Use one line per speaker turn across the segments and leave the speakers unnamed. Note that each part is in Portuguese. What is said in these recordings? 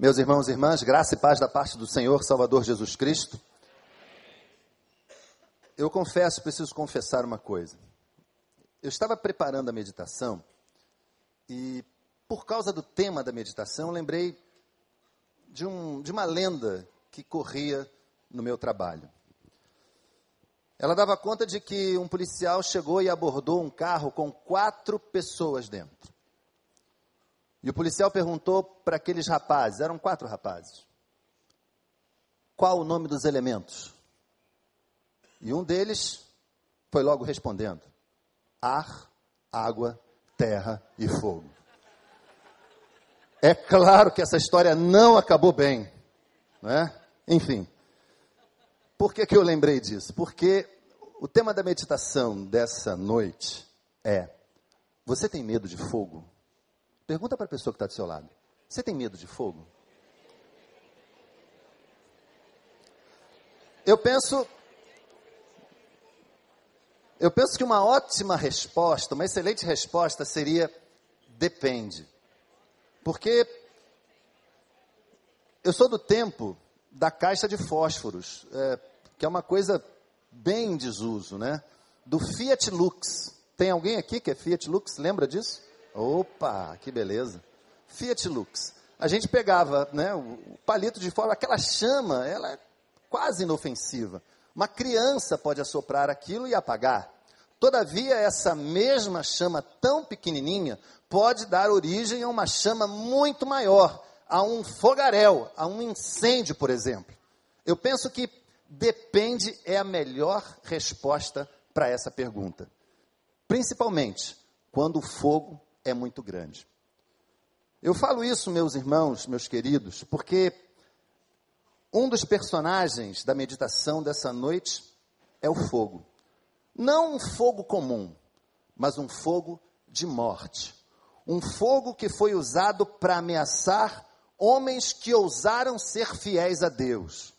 Meus irmãos e irmãs, graça e paz da parte do Senhor Salvador Jesus Cristo. Eu confesso, preciso confessar uma coisa. Eu estava preparando a meditação e, por causa do tema da meditação, lembrei de, um, de uma lenda que corria no meu trabalho. Ela dava conta de que um policial chegou e abordou um carro com quatro pessoas dentro. E o policial perguntou para aqueles rapazes, eram quatro rapazes, qual o nome dos elementos? E um deles foi logo respondendo: ar, água, terra e fogo. É claro que essa história não acabou bem, não é? Enfim, por que, que eu lembrei disso? Porque o tema da meditação dessa noite é: Você tem medo de fogo? Pergunta para a pessoa que está do seu lado: Você tem medo de fogo? Eu penso. Eu penso que uma ótima resposta, uma excelente resposta seria: depende. Porque eu sou do tempo da caixa de fósforos, é, que é uma coisa bem em desuso, né? Do Fiat Lux. Tem alguém aqui que é Fiat Lux? Lembra disso? Opa, que beleza. Fiat Lux. A gente pegava né, o palito de fora, aquela chama, ela é quase inofensiva. Uma criança pode assoprar aquilo e apagar. Todavia, essa mesma chama tão pequenininha pode dar origem a uma chama muito maior, a um fogaréu, a um incêndio, por exemplo. Eu penso que depende é a melhor resposta para essa pergunta. Principalmente quando o fogo é muito grande. Eu falo isso, meus irmãos, meus queridos, porque um dos personagens da meditação dessa noite é o fogo. Não um fogo comum, mas um fogo de morte. Um fogo que foi usado para ameaçar homens que ousaram ser fiéis a Deus.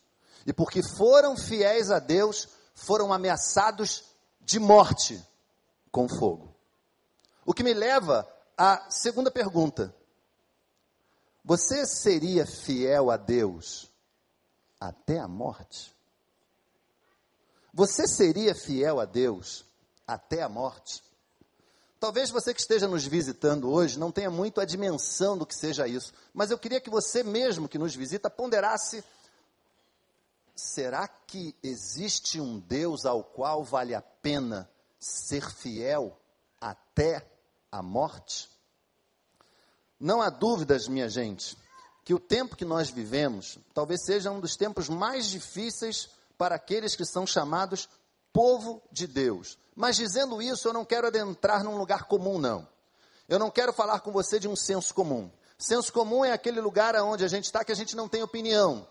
E porque foram fiéis a Deus, foram ameaçados de morte com fogo. O que me leva à segunda pergunta: Você seria fiel a Deus até a morte? Você seria fiel a Deus até a morte? Talvez você que esteja nos visitando hoje não tenha muito a dimensão do que seja isso, mas eu queria que você mesmo que nos visita ponderasse: será que existe um Deus ao qual vale a pena ser fiel até a morte? Não há dúvidas, minha gente, que o tempo que nós vivemos talvez seja um dos tempos mais difíceis para aqueles que são chamados povo de Deus. Mas dizendo isso, eu não quero adentrar num lugar comum, não. Eu não quero falar com você de um senso comum. Senso comum é aquele lugar onde a gente está que a gente não tem opinião.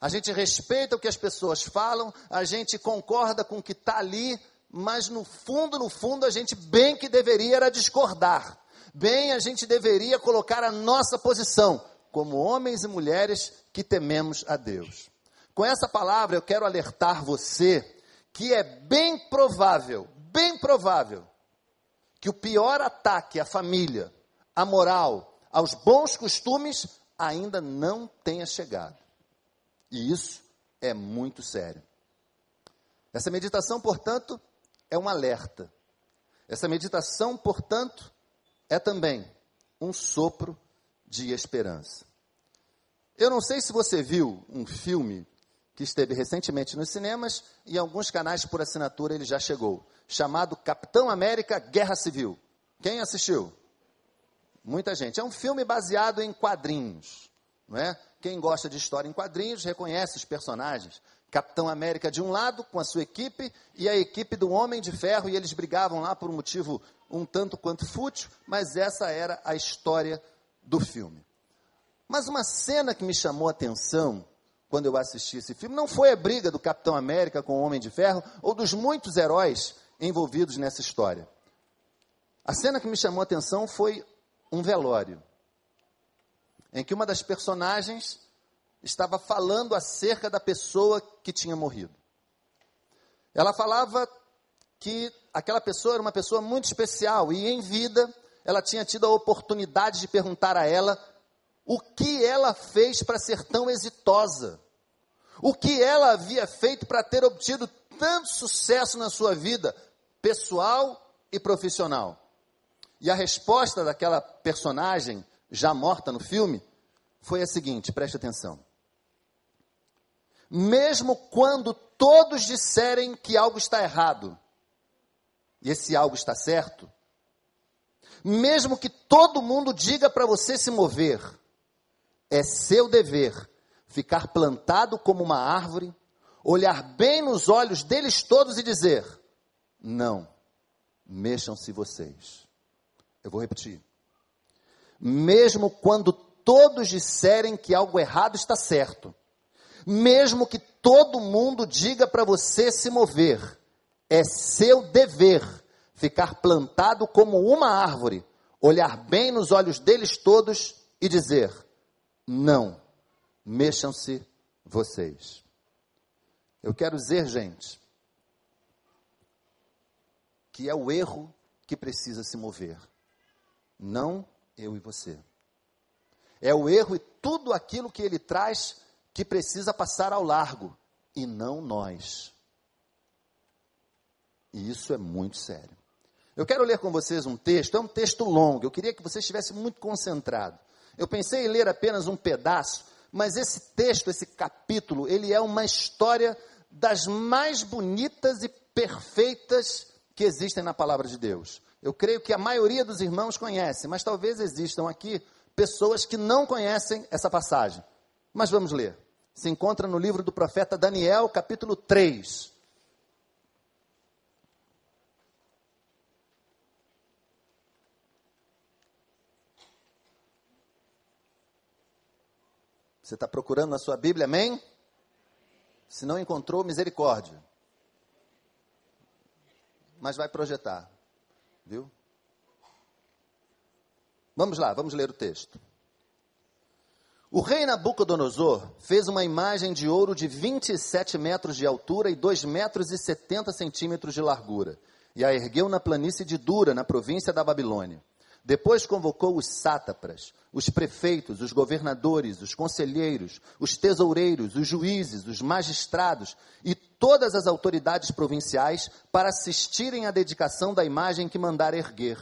A gente respeita o que as pessoas falam, a gente concorda com o que está ali, mas no fundo, no fundo, a gente bem que deveria era discordar. Bem, a gente deveria colocar a nossa posição como homens e mulheres que tememos a Deus. Com essa palavra, eu quero alertar você que é bem provável, bem provável, que o pior ataque à família, à moral, aos bons costumes ainda não tenha chegado. E isso é muito sério. Essa meditação, portanto, é um alerta. Essa meditação, portanto, é também um sopro de esperança. Eu não sei se você viu um filme que esteve recentemente nos cinemas e em alguns canais por assinatura ele já chegou, chamado Capitão América Guerra Civil. Quem assistiu? Muita gente. É um filme baseado em quadrinhos, não é? Quem gosta de história em quadrinhos reconhece os personagens. Capitão América de um lado, com a sua equipe, e a equipe do Homem de Ferro, e eles brigavam lá por um motivo um tanto quanto fútil, mas essa era a história do filme. Mas uma cena que me chamou a atenção quando eu assisti esse filme não foi a briga do Capitão América com o Homem de Ferro ou dos muitos heróis envolvidos nessa história. A cena que me chamou a atenção foi um velório, em que uma das personagens estava falando acerca da pessoa que tinha morrido. Ela falava que aquela pessoa era uma pessoa muito especial e em vida ela tinha tido a oportunidade de perguntar a ela o que ela fez para ser tão exitosa, o que ela havia feito para ter obtido tanto sucesso na sua vida pessoal e profissional. E a resposta daquela personagem, já morta no filme, foi a seguinte: preste atenção. Mesmo quando todos disserem que algo está errado, e esse algo está certo, mesmo que todo mundo diga para você se mover, é seu dever ficar plantado como uma árvore, olhar bem nos olhos deles todos e dizer: não, mexam-se vocês. Eu vou repetir. Mesmo quando todos disserem que algo errado está certo, mesmo que todo mundo diga para você se mover, é seu dever ficar plantado como uma árvore, olhar bem nos olhos deles todos e dizer: não, mexam-se vocês. Eu quero dizer, gente, que é o erro que precisa se mover, não eu e você. É o erro e tudo aquilo que ele traz que precisa passar ao largo, e não nós. E isso é muito sério. Eu quero ler com vocês um texto, é um texto longo, eu queria que você estivesse muito concentrado. Eu pensei em ler apenas um pedaço, mas esse texto, esse capítulo, ele é uma história das mais bonitas e perfeitas que existem na palavra de Deus. Eu creio que a maioria dos irmãos conhece, mas talvez existam aqui pessoas que não conhecem essa passagem. Mas vamos ler. Se encontra no livro do profeta Daniel, capítulo 3. Você está procurando na sua Bíblia, amém? Se não encontrou, misericórdia. Mas vai projetar, viu? Vamos lá, vamos ler o texto. O rei Nabucodonosor fez uma imagem de ouro de 27 metros de altura e 2 metros e 70 centímetros de largura, e a ergueu na planície de Dura, na província da Babilônia. Depois convocou os sátrapas, os prefeitos, os governadores, os conselheiros, os tesoureiros, os juízes, os magistrados e todas as autoridades provinciais para assistirem à dedicação da imagem que mandara erguer.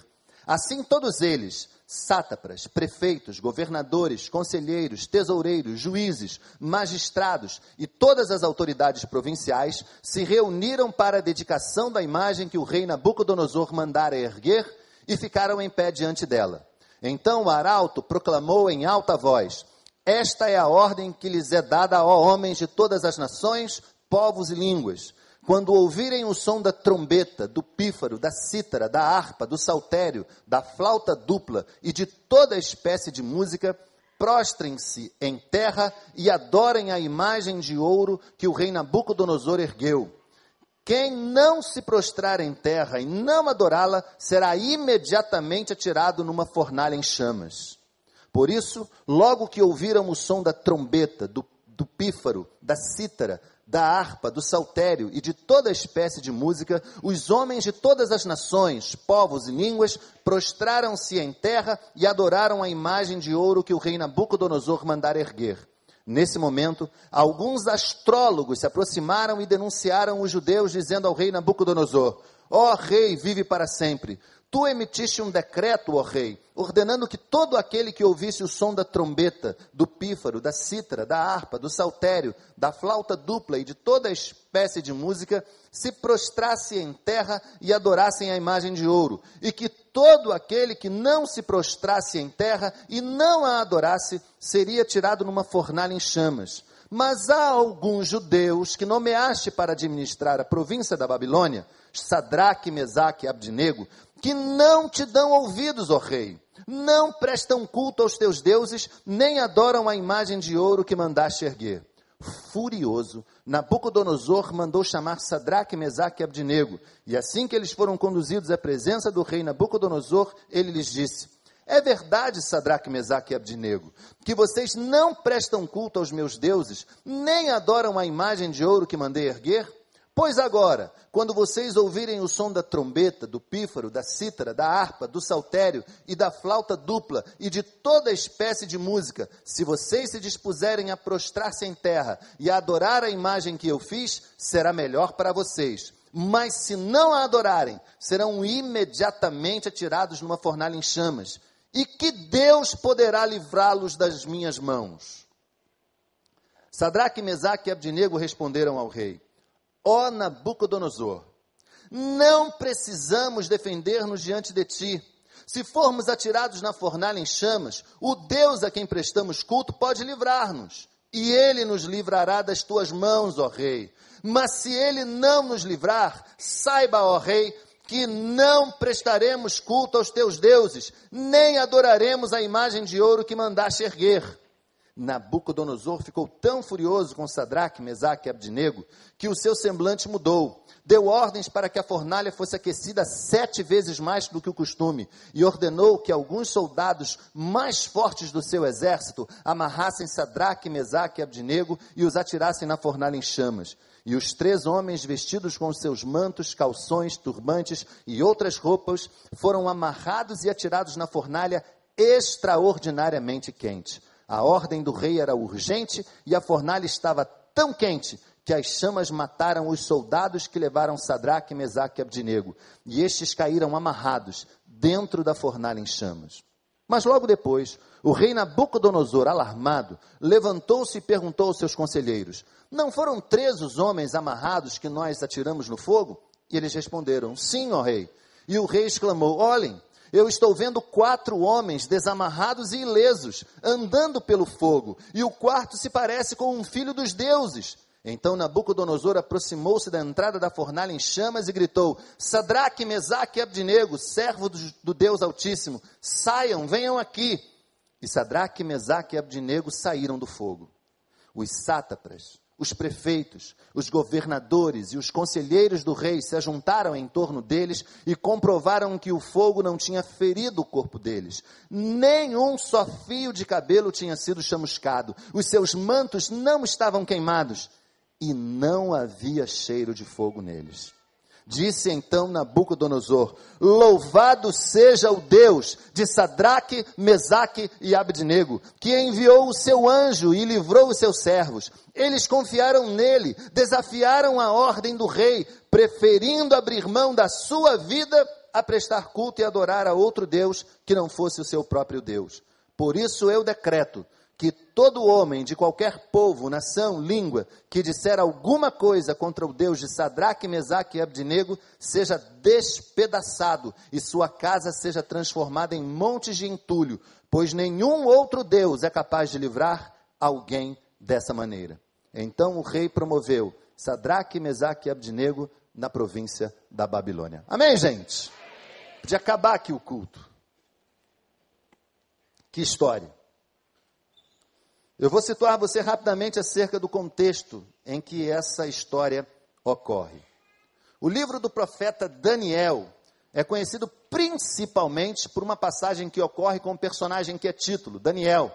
Assim todos eles, sátrapas, prefeitos, governadores, conselheiros, tesoureiros, juízes, magistrados e todas as autoridades provinciais se reuniram para a dedicação da imagem que o rei Nabucodonosor mandara erguer e ficaram em pé diante dela. Então o arauto proclamou em alta voz: Esta é a ordem que lhes é dada, ó homens de todas as nações, povos e línguas. Quando ouvirem o som da trombeta, do pífaro, da cítara, da harpa, do saltério, da flauta dupla e de toda espécie de música, prostrem-se em terra e adorem a imagem de ouro que o rei Nabucodonosor ergueu. Quem não se prostrar em terra e não adorá-la, será imediatamente atirado numa fornalha em chamas. Por isso, logo que ouviram o som da trombeta, do, do pífaro, da cítara, da harpa, do saltério e de toda espécie de música, os homens de todas as nações, povos e línguas prostraram-se em terra e adoraram a imagem de ouro que o rei Nabucodonosor mandara erguer. Nesse momento, alguns astrólogos se aproximaram e denunciaram os judeus, dizendo ao rei Nabucodonosor: Ó oh, rei, vive para sempre. Tu emitiste um decreto, ó rei, ordenando que todo aquele que ouvisse o som da trombeta, do pífaro, da cítara, da harpa, do saltério, da flauta dupla e de toda espécie de música, se prostrasse em terra e adorassem a imagem de ouro, e que todo aquele que não se prostrasse em terra e não a adorasse, seria tirado numa fornalha em chamas. Mas há alguns judeus que nomeaste para administrar a província da Babilônia, Sadraque, Mesaque e Abdinego, que não te dão ouvidos, ó rei, não prestam culto aos teus deuses, nem adoram a imagem de ouro que mandaste erguer. Furioso, Nabucodonosor mandou chamar Sadraque, Mesaque e Abdinego, e assim que eles foram conduzidos à presença do rei Nabucodonosor, ele lhes disse: É verdade, Sadraque, Mesaque e Abdinego, que vocês não prestam culto aos meus deuses, nem adoram a imagem de ouro que mandei erguer? Pois agora, quando vocês ouvirem o som da trombeta, do pífaro, da cítara, da harpa, do saltério e da flauta dupla e de toda espécie de música, se vocês se dispuserem a prostrar-se em terra e a adorar a imagem que eu fiz, será melhor para vocês. Mas se não a adorarem, serão imediatamente atirados numa fornalha em chamas. E que Deus poderá livrá-los das minhas mãos? Sadraque, Mesaque e Abdinego responderam ao rei Ó Nabucodonosor, não precisamos defender-nos diante de ti. Se formos atirados na fornalha em chamas, o Deus a quem prestamos culto pode livrar-nos, e ele nos livrará das tuas mãos, ó Rei. Mas se ele não nos livrar, saiba, ó Rei, que não prestaremos culto aos teus deuses, nem adoraremos a imagem de ouro que mandaste erguer. Nabucodonosor ficou tão furioso com Sadraque, Mesaque e Abdinego que o seu semblante mudou. Deu ordens para que a fornalha fosse aquecida sete vezes mais do que o costume e ordenou que alguns soldados mais fortes do seu exército amarrassem Sadraque, Mesaque e Abdinego e os atirassem na fornalha em chamas. E os três homens, vestidos com seus mantos, calções, turbantes e outras roupas, foram amarrados e atirados na fornalha extraordinariamente quente. A ordem do rei era urgente e a fornalha estava tão quente que as chamas mataram os soldados que levaram Sadraque, Mesaque e Abdinego, e estes caíram amarrados dentro da fornalha em chamas. Mas logo depois, o rei Nabucodonosor, alarmado, levantou-se e perguntou aos seus conselheiros: Não foram três os homens amarrados que nós atiramos no fogo? E eles responderam: Sim, ó rei. E o rei exclamou: Olhem, eu estou vendo quatro homens desamarrados e ilesos, andando pelo fogo, e o quarto se parece com um filho dos deuses. Então Nabucodonosor aproximou-se da entrada da fornalha em chamas e gritou: Sadraque, Mesaque e Abdinego, servos do, Deus Altíssimo, saiam, venham aqui. E Sadraque, Mesaque e Abdinego saíram do fogo. Os sátrapas, os prefeitos, os governadores e os conselheiros do rei se ajuntaram em torno deles e comprovaram que o fogo não tinha ferido o corpo deles. Nenhum só fio de cabelo tinha sido chamuscado. Os seus mantos não estavam queimados e não havia cheiro de fogo neles. Disse então Nabucodonosor: Louvado seja o Deus de Sadraque, Mesaque e Abednego, que enviou o seu anjo e livrou os seus servos. Eles confiaram nele, desafiaram a ordem do rei, preferindo abrir mão da sua vida a prestar culto e adorar a outro Deus que não fosse o seu próprio Deus. Por isso eu decreto que todo homem de qualquer povo, nação, língua, que disser alguma coisa contra o Deus de Sadraque, Mesaque e Abdinego, seja despedaçado e sua casa seja transformada em montes de entulho, pois nenhum outro Deus é capaz de livrar alguém dessa maneira. Então o rei promoveu Sadraque, Mesaque e Abdinego na província da Babilônia. Amém, gente? De acabar aqui o culto. Que história. Eu vou situar você rapidamente acerca do contexto em que essa história ocorre. O livro do profeta Daniel é conhecido principalmente por uma passagem que ocorre com um personagem que é título, Daniel.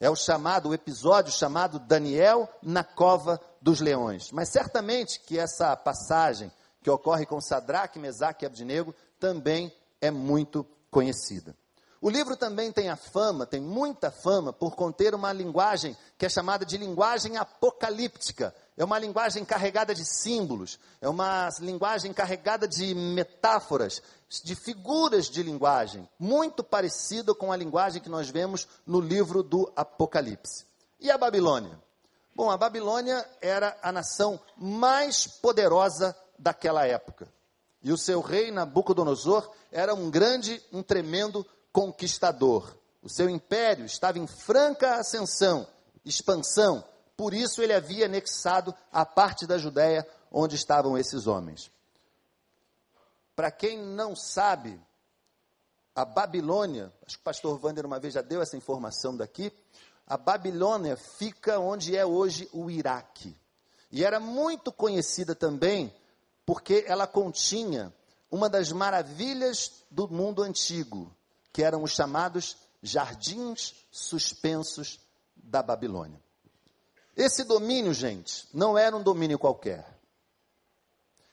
É o chamado, o episódio chamado Daniel na cova dos leões. Mas certamente que essa passagem que ocorre com Sadraque, Mesaque e Abdinego também é muito conhecida. O livro também tem a fama, tem muita fama, por conter uma linguagem que é chamada de linguagem apocalíptica. É uma linguagem carregada de símbolos, é uma linguagem carregada de metáforas, de figuras de linguagem, muito parecida com a linguagem que nós vemos no livro do Apocalipse. E a Babilônia? Bom, a Babilônia era a nação mais poderosa daquela época. E o seu rei Nabucodonosor era um grande, um tremendo conquistador. O seu império estava em franca ascensão, expansão. Por isso ele havia anexado a parte da Judéia onde estavam esses homens. Para quem não sabe, a Babilônia, acho que o pastor Wander uma vez já deu essa informação daqui, a Babilônia fica onde é hoje o Iraque. E era muito conhecida também porque ela continha uma das maravilhas do mundo antigo, que eram os chamados jardins suspensos da Babilônia. Esse domínio, gente, não era um domínio qualquer.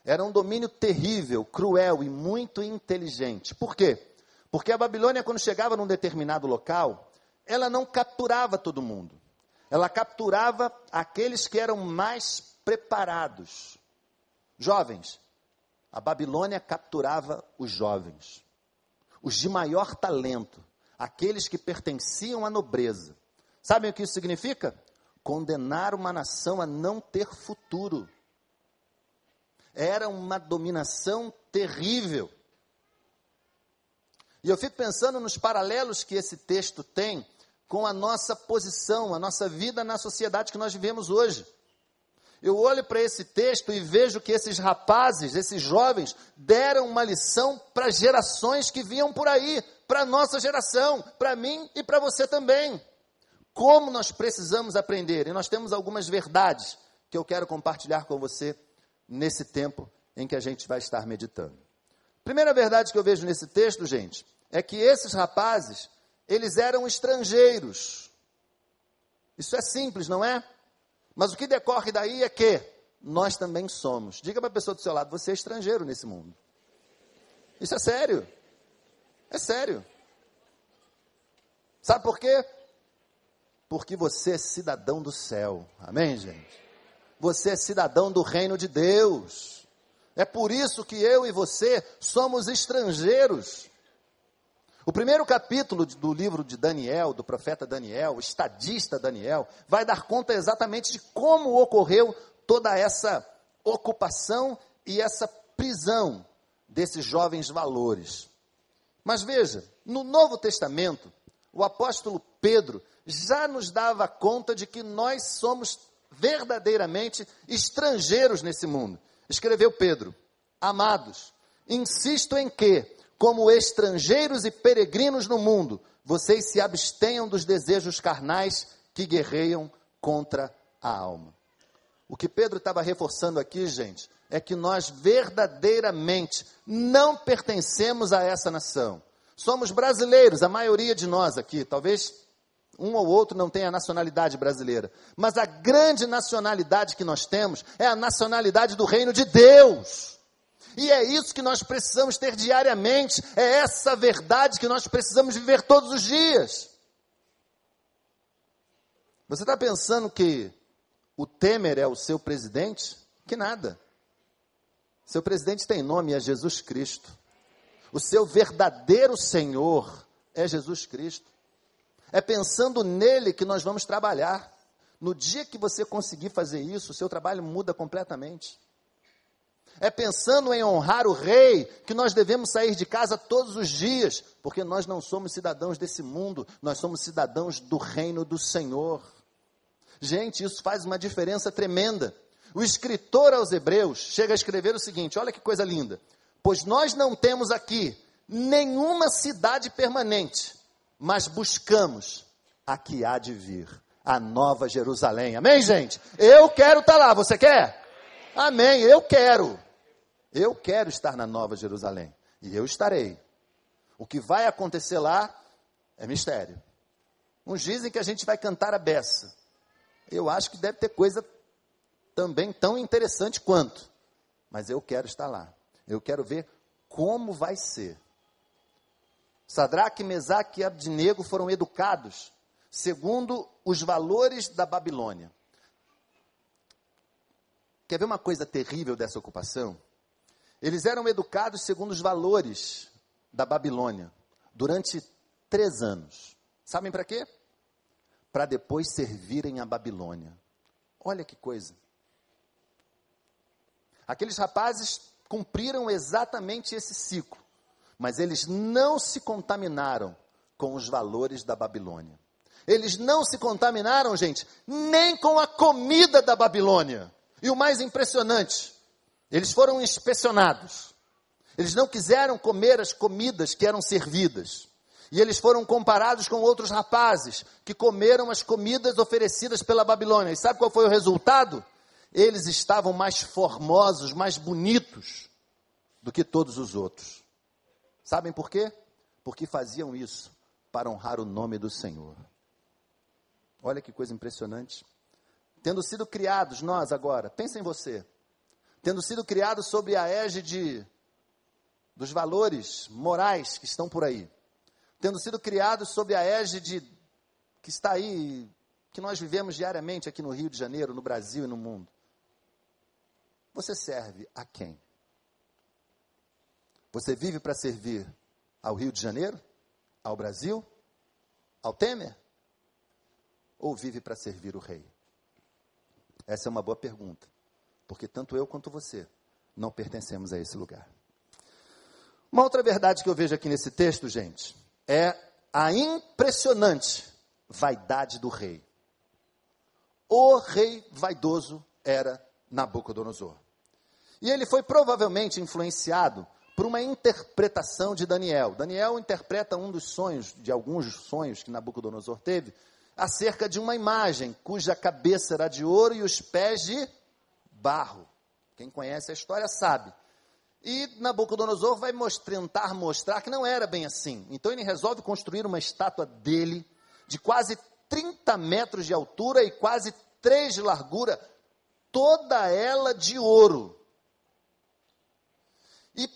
era um domínio terrível, cruel e muito inteligente. Por quê? Porque a Babilônia, quando chegava num determinado local, ela não capturava todo mundo. Ela capturava aqueles que eram mais preparados. Jovens. A Babilônia capturava os jovens, os de maior talento, aqueles que pertenciam à nobreza. Sabem o que isso significa? Condenar uma nação a não ter futuro. Era uma dominação terrível. E eu fico pensando nos paralelos que esse texto tem com a nossa posição, a nossa vida na sociedade que nós vivemos hoje. Eu olho para esse texto e vejo que esses rapazes, esses jovens, deram uma lição para gerações que vinham por aí, para a nossa geração, para mim e para você também. Como nós precisamos aprender? E nós temos algumas verdades que eu quero compartilhar com você nesse tempo em que a gente vai estar meditando. Primeira verdade que eu vejo nesse texto, gente, é que esses rapazes, eles eram estrangeiros. Isso é simples, não é? Mas o que decorre daí é que nós também somos. Diga para a pessoa do seu lado, você é estrangeiro nesse mundo. Isso é sério. É sério. Sabe por quê? Porque você é cidadão do céu. Amém, gente? Você é cidadão do reino de Deus. É por isso que eu e você somos estrangeiros. O primeiro capítulo do livro de Daniel, do profeta Daniel, o estadista Daniel, vai dar conta exatamente de como ocorreu toda essa ocupação e essa prisão desses jovens valores. Mas veja, no Novo Testamento, o apóstolo Pedro já nos dava conta de que nós somos verdadeiramente estrangeiros nesse mundo. Escreveu Pedro: Amados, insisto em que como estrangeiros e peregrinos no mundo, vocês se abstenham dos desejos carnais que guerreiam contra a alma. O que Pedro estava reforçando aqui, gente, é que nós verdadeiramente não pertencemos a essa nação. Somos brasileiros, a maioria de nós aqui, talvez um ou outro não tenha nacionalidade brasileira, mas a grande nacionalidade que nós temos é a nacionalidade do reino de Deus. E é isso que nós precisamos ter diariamente, é essa verdade que nós precisamos viver todos os dias. Você está pensando que o Temer é o seu presidente? Que nada. Seu presidente tem nome, é Jesus Cristo. O seu verdadeiro Senhor é Jesus Cristo. É pensando nele que nós vamos trabalhar. No dia que você conseguir fazer isso, o seu trabalho muda completamente. É pensando em honrar o rei que nós devemos sair de casa todos os dias, porque nós não somos cidadãos desse mundo, nós somos cidadãos do reino do Senhor. Gente, isso faz uma diferença tremenda. O escritor aos Hebreus chega a escrever o seguinte: olha que coisa linda. Pois nós não temos aqui nenhuma cidade permanente, mas buscamos a que há de vir, a nova Jerusalém. Amém, gente? Eu quero estar tá lá, você quer? Amém, eu quero. Eu quero estar na Nova Jerusalém. E eu estarei. O que vai acontecer lá é mistério. Uns dizem que a gente vai cantar a beça. Eu acho que deve ter coisa também tão interessante quanto. Mas eu quero estar lá. Eu quero ver como vai ser. Sadraque, Mesaque e Abdinego foram educados segundo os valores da Babilônia. Quer ver uma coisa terrível dessa ocupação? Eles eram educados segundo os valores da Babilônia durante três anos. Sabem para quê? Para depois servirem a Babilônia. Olha que coisa. Aqueles rapazes cumpriram exatamente esse ciclo, mas eles não se contaminaram com os valores da Babilônia. Eles não se contaminaram, gente, nem com a comida da Babilônia. E o mais impressionante, eles foram inspecionados. Eles não quiseram comer as comidas que eram servidas. E eles foram comparados com outros rapazes que comeram as comidas oferecidas pela Babilônia. E sabe qual foi o resultado? Eles estavam mais formosos, mais bonitos do que todos os outros. Sabem por quê? Porque faziam isso para honrar o nome do Senhor. Olha que coisa impressionante. Tendo sido criados nós agora, pensa em você tendo sido criado sob a égide dos valores morais que estão por aí, tendo sido criado sob a égide que está aí, que nós vivemos diariamente aqui no Rio de Janeiro, no Brasil e no mundo. Você serve a quem? Você vive para servir ao Rio de Janeiro? Ao Brasil? Ao Temer? Ou vive para servir o rei? Essa é uma boa pergunta, porque tanto eu quanto você não pertencemos a esse lugar. Uma outra verdade que eu vejo aqui nesse texto, gente, é a impressionante vaidade do rei. O rei vaidoso era Nabucodonosor. E ele foi provavelmente influenciado por uma interpretação de Daniel. Daniel interpreta um dos sonhos, de alguns sonhos que Nabucodonosor teve, acerca de uma imagem cuja cabeça era de ouro e os pés de barro. Quem conhece a história sabe. E Nabucodonosor vai mostrar, tentar mostrar que não era bem assim. Então ele resolve construir uma estátua dele, de quase 30 metros de altura e quase 3 de largura, toda ela de ouro. E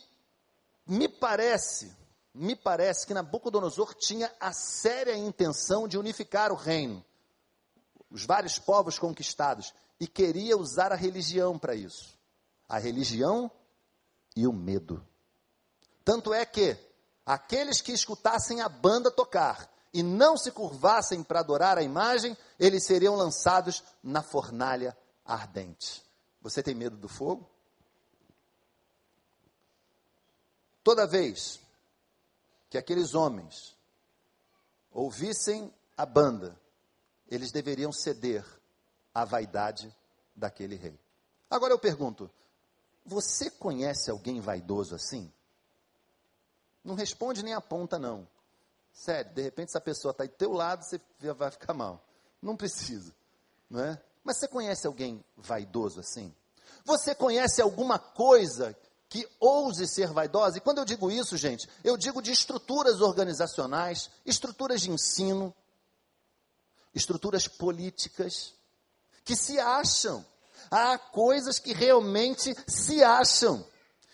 me parece, me parece que Nabucodonosor tinha a séria intenção de unificar o reino, os vários povos conquistados, e queria usar a religião para isso. A religião e o medo. Tanto é que aqueles que escutassem a banda tocar e não se curvassem para adorar a imagem, eles seriam lançados na fornalha ardente. Você tem medo do fogo? Toda vez que aqueles homens ouvissem a banda, eles deveriam ceder à vaidade daquele rei. Agora eu pergunto: você conhece alguém vaidoso assim? Não responde nem aponta, não. Sério, de repente essa pessoa está do teu lado, você vai ficar mal. Não precisa, não é? Mas você conhece alguém vaidoso assim? Você conhece alguma coisa que ouse ser vaidosa. E quando eu digo isso, gente, eu digo de estruturas organizacionais, estruturas de ensino, estruturas políticas, que se acham. Há coisas que realmente se acham.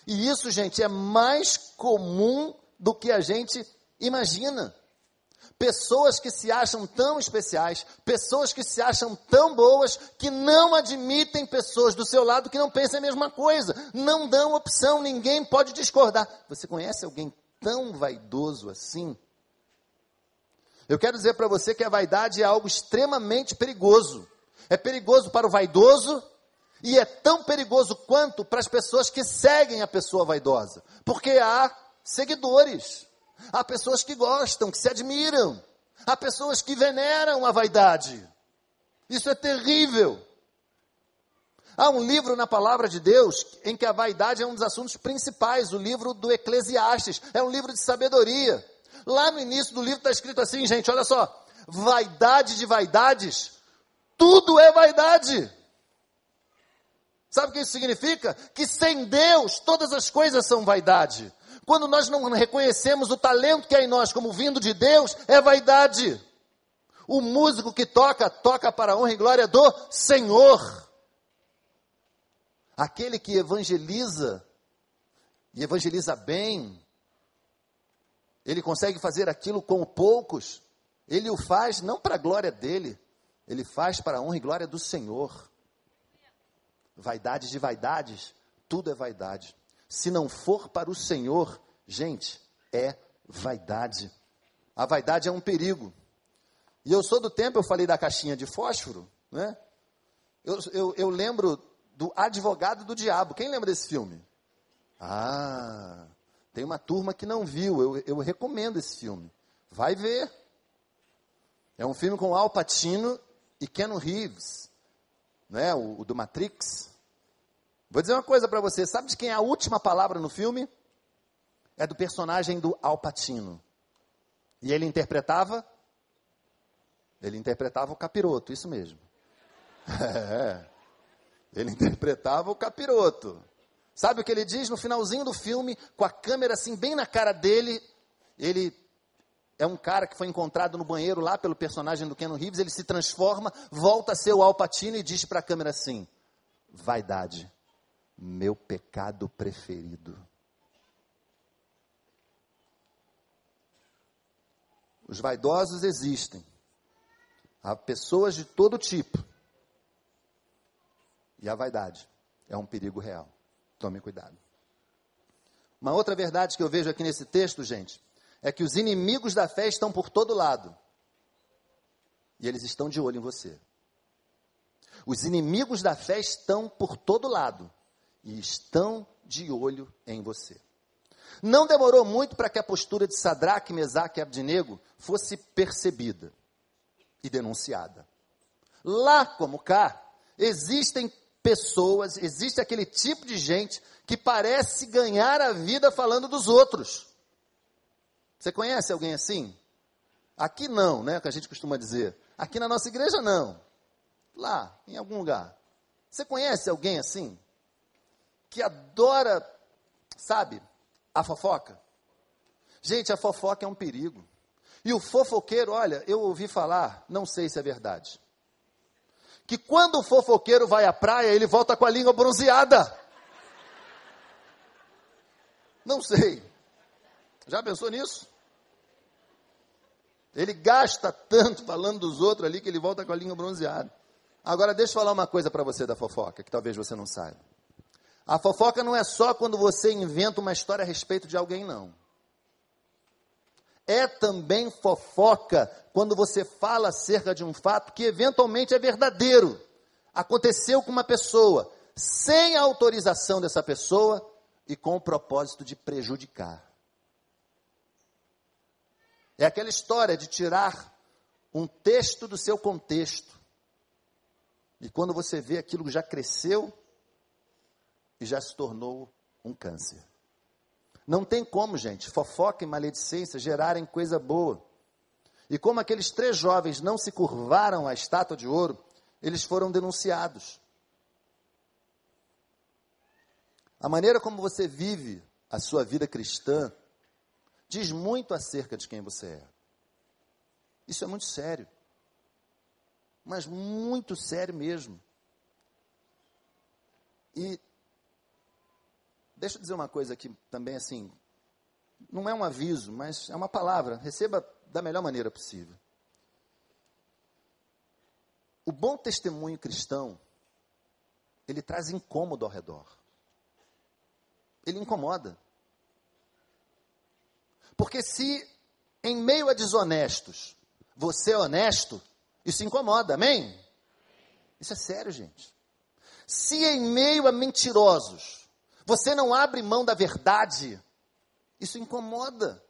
E isso, gente, é mais comum do que a gente imagina pessoas que se acham tão especiais, pessoas que se acham tão boas, que não admitem pessoas do seu lado que não pensam a mesma coisa, não dão opção, ninguém pode discordar. Você conhece alguém tão vaidoso assim? Eu quero dizer para você que a vaidade é algo extremamente perigoso. É perigoso para o vaidoso e é tão perigoso quanto para as pessoas que seguem a pessoa vaidosa, porque há seguidores. Há pessoas que gostam, que se admiram. Há pessoas que veneram a vaidade. Isso é terrível. Há um livro na palavra de Deus em que a vaidade é um dos assuntos principais, o livro do Eclesiastes. É um livro de sabedoria. Lá no início do livro está escrito assim, gente, olha só: vaidade de vaidades, tudo é vaidade. Sabe o que isso significa? Que sem Deus todas as coisas são vaidade. Quando nós não reconhecemos o talento que há em nós como vindo de Deus, é vaidade. O músico que toca, toca para a honra e glória do Senhor. Aquele que evangeliza, e evangeliza bem, ele consegue fazer aquilo com poucos, ele o faz não para a glória dele, ele faz para a honra e glória do Senhor. Vaidade de vaidades, tudo é vaidade se não for para o Senhor, gente, é vaidade. A vaidade é um perigo. E eu sou do tempo, eu falei da caixinha de fósforo, né? Eu, eu, eu lembro do Advogado do Diabo. Quem lembra desse filme? Ah, tem uma turma que não viu. Eu, eu recomendo esse filme. Vai ver. É um filme com Al Pacino e Ken Reeves, né? o, o do Matrix. Vou dizer uma coisa para você: sabe de quem é a última palavra no filme? É do personagem do Alpatino. E ele interpretava? Ele interpretava o capiroto, isso mesmo. É. Ele interpretava o capiroto. Sabe o que ele diz no finalzinho do filme, com a câmera assim bem na cara dele? Ele é um cara que foi encontrado no banheiro lá pelo personagem do Ken Reeves, ele se transforma, volta a ser o Alpatino e diz para a câmera assim: vaidade meu pecado preferido. Os vaidosos existem. Há pessoas de todo tipo. E a vaidade é um perigo real. Tome cuidado. Uma outra verdade que eu vejo aqui nesse texto, gente, é que os inimigos da fé estão por todo lado. E eles estão de olho em você. Os inimigos da fé estão por todo lado e estão de olho em você. Não demorou muito para que a postura de Sadraque, Mesaque e Abdinego fosse percebida e denunciada. Lá como cá, existem pessoas, existe aquele tipo de gente que parece ganhar a vida falando dos outros. Você conhece alguém assim? Aqui não, né? Que a gente costuma dizer. Aqui na nossa igreja não. Lá, em algum lugar. Você conhece alguém assim? Que adora, sabe, a fofoca? Gente, a fofoca é um perigo. E o fofoqueiro, olha, eu ouvi falar, não sei se é verdade, que quando o fofoqueiro vai à praia, ele volta com a língua bronzeada. Não sei. Já pensou nisso? Ele gasta tanto falando dos outros ali que ele volta com a língua bronzeada. Agora, deixa eu falar uma coisa para você da fofoca, que talvez você não saiba. A fofoca não é só quando você inventa uma história a respeito de alguém, não. É também fofoca quando você fala acerca de um fato que eventualmente é verdadeiro. Aconteceu com uma pessoa, sem a autorização dessa pessoa e com o propósito de prejudicar. É aquela história de tirar um texto do seu contexto. E quando você vê aquilo já cresceu e já se tornou um câncer. Não tem como, gente, fofoca e maledicência gerarem coisa boa. E como aqueles três jovens não se curvaram à estátua de ouro, eles foram denunciados. A maneira como você vive a sua vida cristã diz muito acerca de quem você é. Isso é muito sério. Mas muito sério mesmo. E Deixa eu dizer uma coisa aqui também assim, não é um aviso, mas é uma palavra. Receba da melhor maneira possível. O bom testemunho cristão, ele traz incômodo ao redor. Ele incomoda. Porque se em meio a desonestos você é honesto, isso incomoda, amém? Isso é sério, gente. Se em meio a mentirosos você não abre mão da verdade, isso incomoda.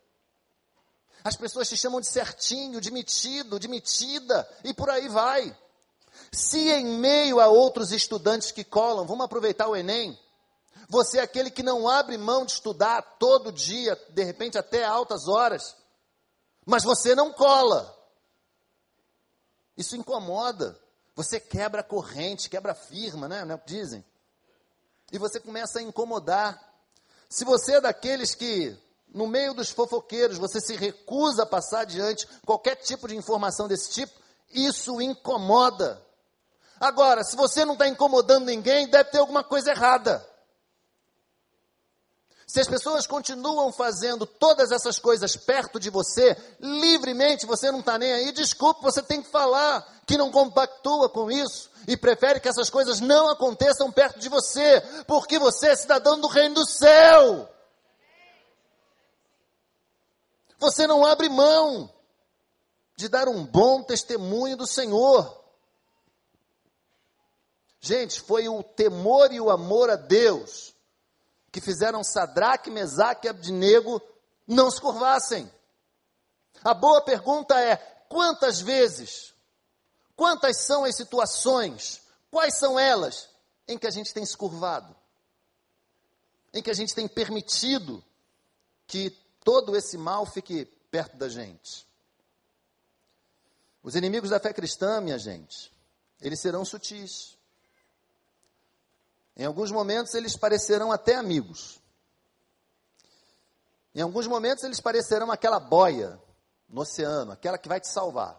As pessoas te chamam de certinho, de metido, de metida, e por aí vai. Se em meio a outros estudantes que colam, vamos aproveitar o Enem, você é aquele que não abre mão de estudar todo dia, de repente até altas horas, mas você não cola. Isso incomoda. Você quebra a corrente, quebra a firma, né? Não é o que dizem? e você começa a incomodar. Se você é daqueles que, no meio dos fofoqueiros, você se recusa a passar adiante qualquer tipo de informação desse tipo, isso incomoda. Agora, se você não está incomodando ninguém, deve ter alguma coisa errada. Se as pessoas continuam fazendo todas essas coisas perto de você, livremente, você não está nem aí, desculpe, você tem que falar que não compactua com isso e prefere que essas coisas não aconteçam perto de você, porque você é cidadão do reino do céu. Você não abre mão de dar um bom testemunho do Senhor. Gente, foi o temor e o amor a Deus que fizeram Sadraque, Mesaque e Abdinego não se curvassem. A boa pergunta é: quantas vezes, quantas são as situações, quais são elas em que a gente tem se curvado? Em que a gente tem permitido que todo esse mal fique perto da gente? Os inimigos da fé cristã, minha gente, eles serão sutis. Em alguns momentos eles parecerão até amigos. Em alguns momentos eles parecerão aquela boia no oceano, aquela que vai te salvar.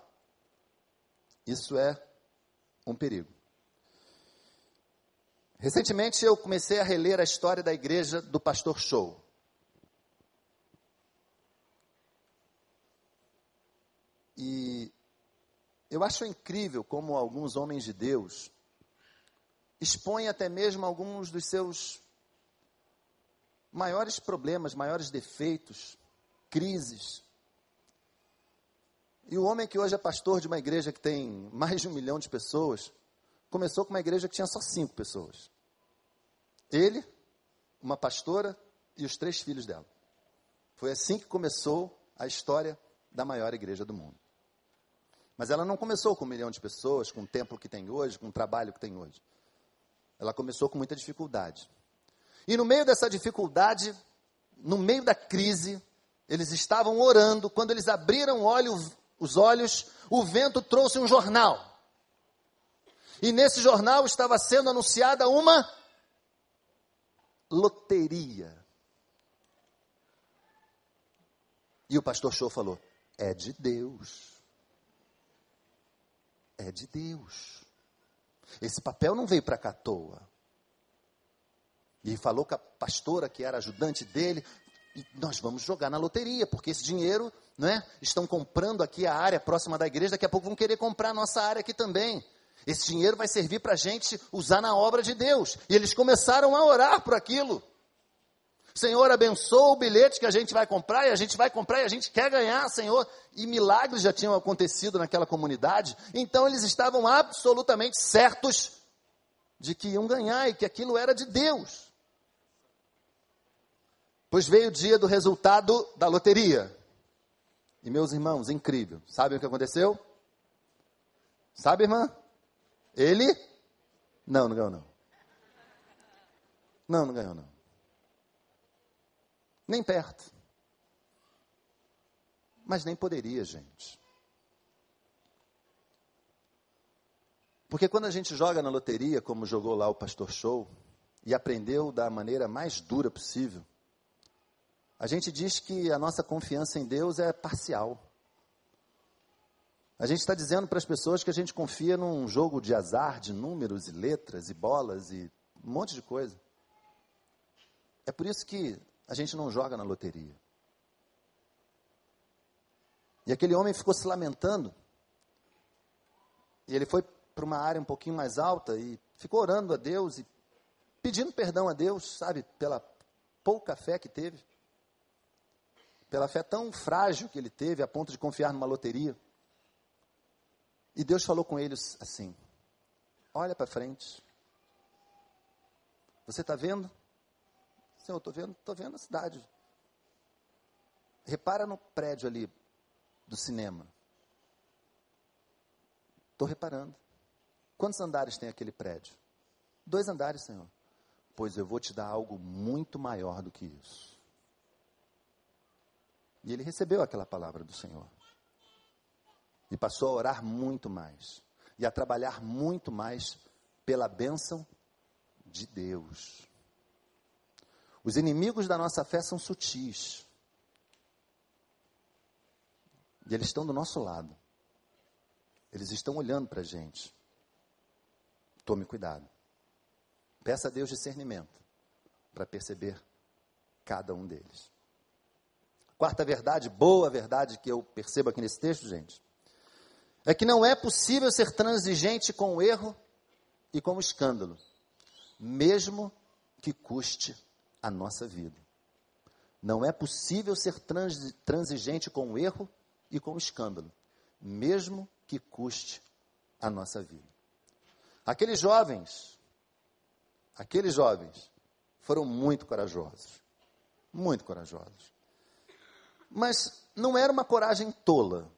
Isso é um perigo. Recentemente eu comecei a reler a história da igreja do pastor Show. E eu acho incrível como alguns homens de Deus expõem até mesmo alguns dos seus maiores problemas, maiores defeitos, crises. E o homem que hoje é pastor de uma igreja que tem mais de um milhão de pessoas, começou com uma igreja que tinha só cinco pessoas. Ele, uma pastora e os três filhos dela. Foi assim que começou a história da maior igreja do mundo. Mas ela não começou com um milhão de pessoas, com o templo que tem hoje, com o trabalho que tem hoje. Ela começou com muita dificuldade. E no meio dessa dificuldade, no meio da crise, eles estavam orando. Quando eles abriram olho, os olhos, o vento trouxe um jornal. E nesse jornal estava sendo anunciada uma loteria. E o pastor Show falou: é de Deus. É de Deus. Esse papel não veio para cá à toa. E falou com a pastora que era ajudante dele, nós vamos jogar na loteria, porque esse dinheiro, não é? Estão comprando aqui a área próxima da igreja, daqui a pouco vão querer comprar a nossa área aqui também. Esse dinheiro vai servir para a gente usar na obra de Deus. E eles começaram a orar por aquilo. Senhor, abençoa o bilhete que a gente vai comprar, e a gente vai comprar e a gente quer ganhar, Senhor. E milagres já tinham acontecido naquela comunidade, então eles estavam absolutamente certos de que iam ganhar e que aquilo era de Deus. Pois veio o dia do resultado da loteria. E meus irmãos, incrível. Sabem o que aconteceu? Sabe, irmã? Ele? Não, não ganhou não. Não, não ganhou não. Nem perto. Mas nem poderia, gente. Porque quando a gente joga na loteria, como jogou lá o Pastor Show, e aprendeu da maneira mais dura possível, a gente diz que a nossa confiança em Deus é parcial. A gente está dizendo para as pessoas que a gente confia num jogo de azar, de números e letras e bolas e um monte de coisa. É por isso que a gente não joga na loteria. E aquele homem ficou se lamentando. E ele foi para uma área um pouquinho mais alta e ficou orando a Deus e pedindo perdão a Deus, sabe, pela pouca fé que teve. Pela fé tão frágil que ele teve a ponto de confiar numa loteria. E Deus falou com eles assim: Olha para frente. Você está vendo? Senhor, estou vendo, estou vendo a cidade. Repara no prédio ali do cinema. Estou reparando. Quantos andares tem aquele prédio? Dois andares, Senhor. Pois eu vou te dar algo muito maior do que isso. E ele recebeu aquela palavra do Senhor. E passou a orar muito mais. E a trabalhar muito mais pela bênção de Deus. Os inimigos da nossa fé são sutis. E eles estão do nosso lado. Eles estão olhando para a gente. Tome cuidado. Peça a Deus discernimento para perceber cada um deles. Quarta verdade, boa verdade que eu percebo aqui nesse texto, gente, é que não é possível ser transigente com o erro e com o escândalo, mesmo que custe a nossa vida. Não é possível ser transigente com o erro e com o escândalo, mesmo que custe a nossa vida. Aqueles jovens, aqueles jovens foram muito corajosos, muito corajosos. Mas não era uma coragem tola,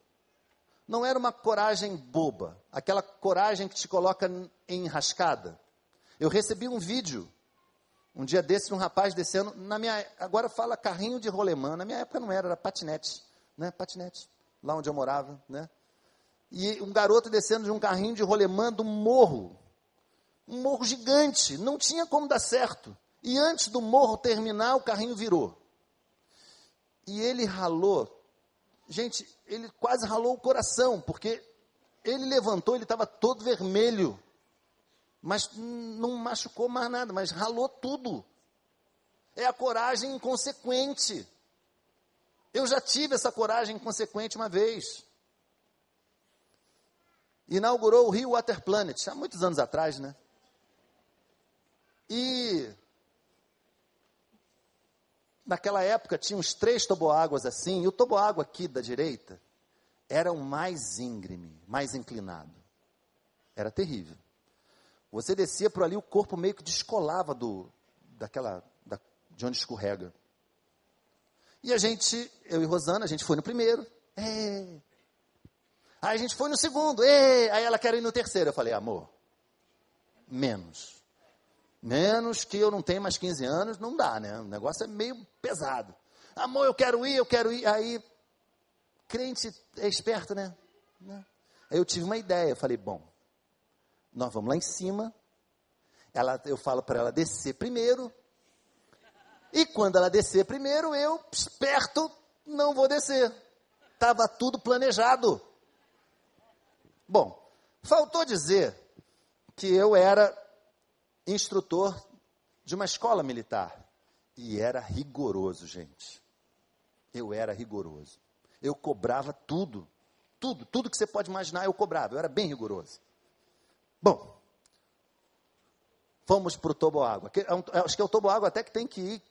não era uma coragem boba, aquela coragem que te coloca em enrascada. Eu recebi um vídeo um dia desse um rapaz descendo, na minha, agora fala carrinho de rolemã, na minha época não era, era patinete, né? Patinete, lá onde eu morava, né? E um garoto descendo de um carrinho de rolemã do morro, um morro gigante, não tinha como dar certo. E antes do morro terminar, o carrinho virou. E ele ralou, gente, ele quase ralou o coração, porque ele levantou, ele estava todo vermelho. Mas não machucou mais nada, mas ralou tudo. É a coragem inconsequente. Eu já tive essa coragem inconsequente uma vez. Inaugurou o Rio Water Planet, há muitos anos atrás, né? E naquela época tinha uns três toboáguas assim, e o toboágua aqui da direita era o mais íngreme, mais inclinado. Era terrível. Você descia por ali, o corpo meio que descolava do, daquela, da, de onde escorrega. E a gente, eu e Rosana, a gente foi no primeiro. É. Aí a gente foi no segundo. É. Aí ela quer ir no terceiro. Eu falei, amor, menos. Menos que eu não tenho mais 15 anos, não dá, né? O negócio é meio pesado. Amor, eu quero ir, eu quero ir. Aí, crente é esperto, né? né? Aí eu tive uma ideia. Eu falei, bom, nós vamos lá em cima. Ela, eu falo para ela descer primeiro. E quando ela descer primeiro, eu, esperto, não vou descer. Estava tudo planejado. Bom, faltou dizer que eu era instrutor de uma escola militar. E era rigoroso, gente. Eu era rigoroso. Eu cobrava tudo. Tudo, tudo que você pode imaginar, eu cobrava. Eu era bem rigoroso. Bom, fomos para o toboágua. É acho que é o toboágua até que tem que ir